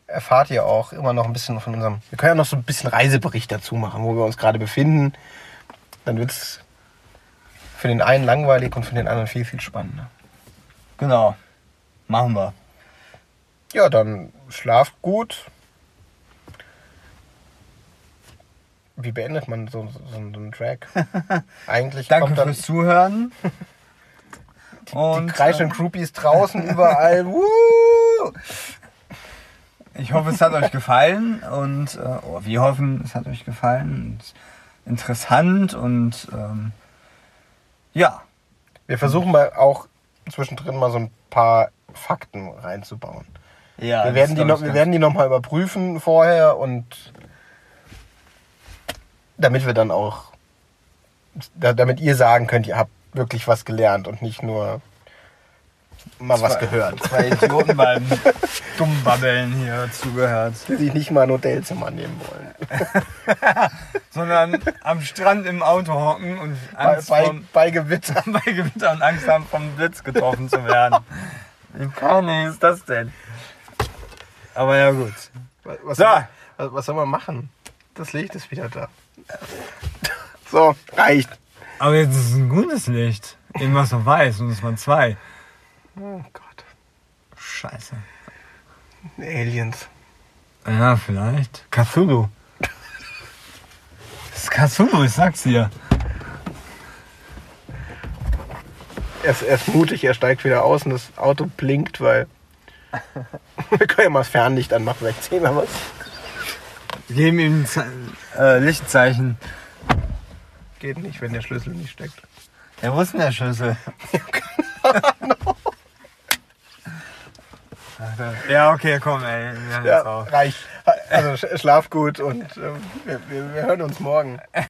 erfahrt ihr auch immer noch ein bisschen von unserem. Wir können ja noch so ein bisschen Reisebericht dazu machen, wo wir uns gerade befinden. Dann wird es für den einen langweilig und für den anderen viel, viel spannender. Genau. Machen wir. Ja, dann schlaft gut. Wie beendet man so, so, so einen Track? (laughs) Eigentlich Danke kommt dann fürs Zuhören. (laughs) die Und kreischenden Groupies draußen überall. (laughs) Woo! ich hoffe, es hat euch gefallen und äh, oh, wir hoffen, es hat euch gefallen. Und interessant und ähm, ja, Wir versuchen mal auch zwischendrin mal so ein paar Fakten reinzubauen. ja wir, werden die noch, wir werden die nochmal überprüfen vorher und damit wir dann auch, da- damit ihr sagen könnt, ihr habt wirklich was gelernt und nicht nur mal was gehört. Zwei Idioten beim Dummbabbeln hier zugehört. Die sich nicht mal ein Hotelzimmer nehmen wollen. (laughs) Sondern am Strand im Auto hocken und Bei, Angst bei, vom, bei Gewitter. (laughs) bei Gewitter und Angst haben, vom Blitz getroffen zu werden. Wie peinlich ist das denn? Aber ja gut. Was, So. was, was soll man machen? Das Licht ist wieder da. (laughs) So, reicht. Aber jetzt ist es ein gutes Licht. Irgendwas noch weiß und es waren zwei. Oh Gott. Scheiße. Aliens. Ja, vielleicht. Cthulhu. Das ist Cthulhu, ich sag's dir. Er ist, er ist mutig, er steigt wieder aus und das Auto blinkt, weil. (laughs) Wir können ja mal das Fernlicht anmachen, vielleicht sehen wir was. Wir geben ihm Ze äh, Lichtzeichen. Geht nicht, wenn der Schlüssel nicht steckt. Ja, wo ist denn der Schlüssel? (laughs) ja, okay, komm, ey. Ja, reicht. Also sch- schlaf gut und wir, wir, wir hören uns morgen.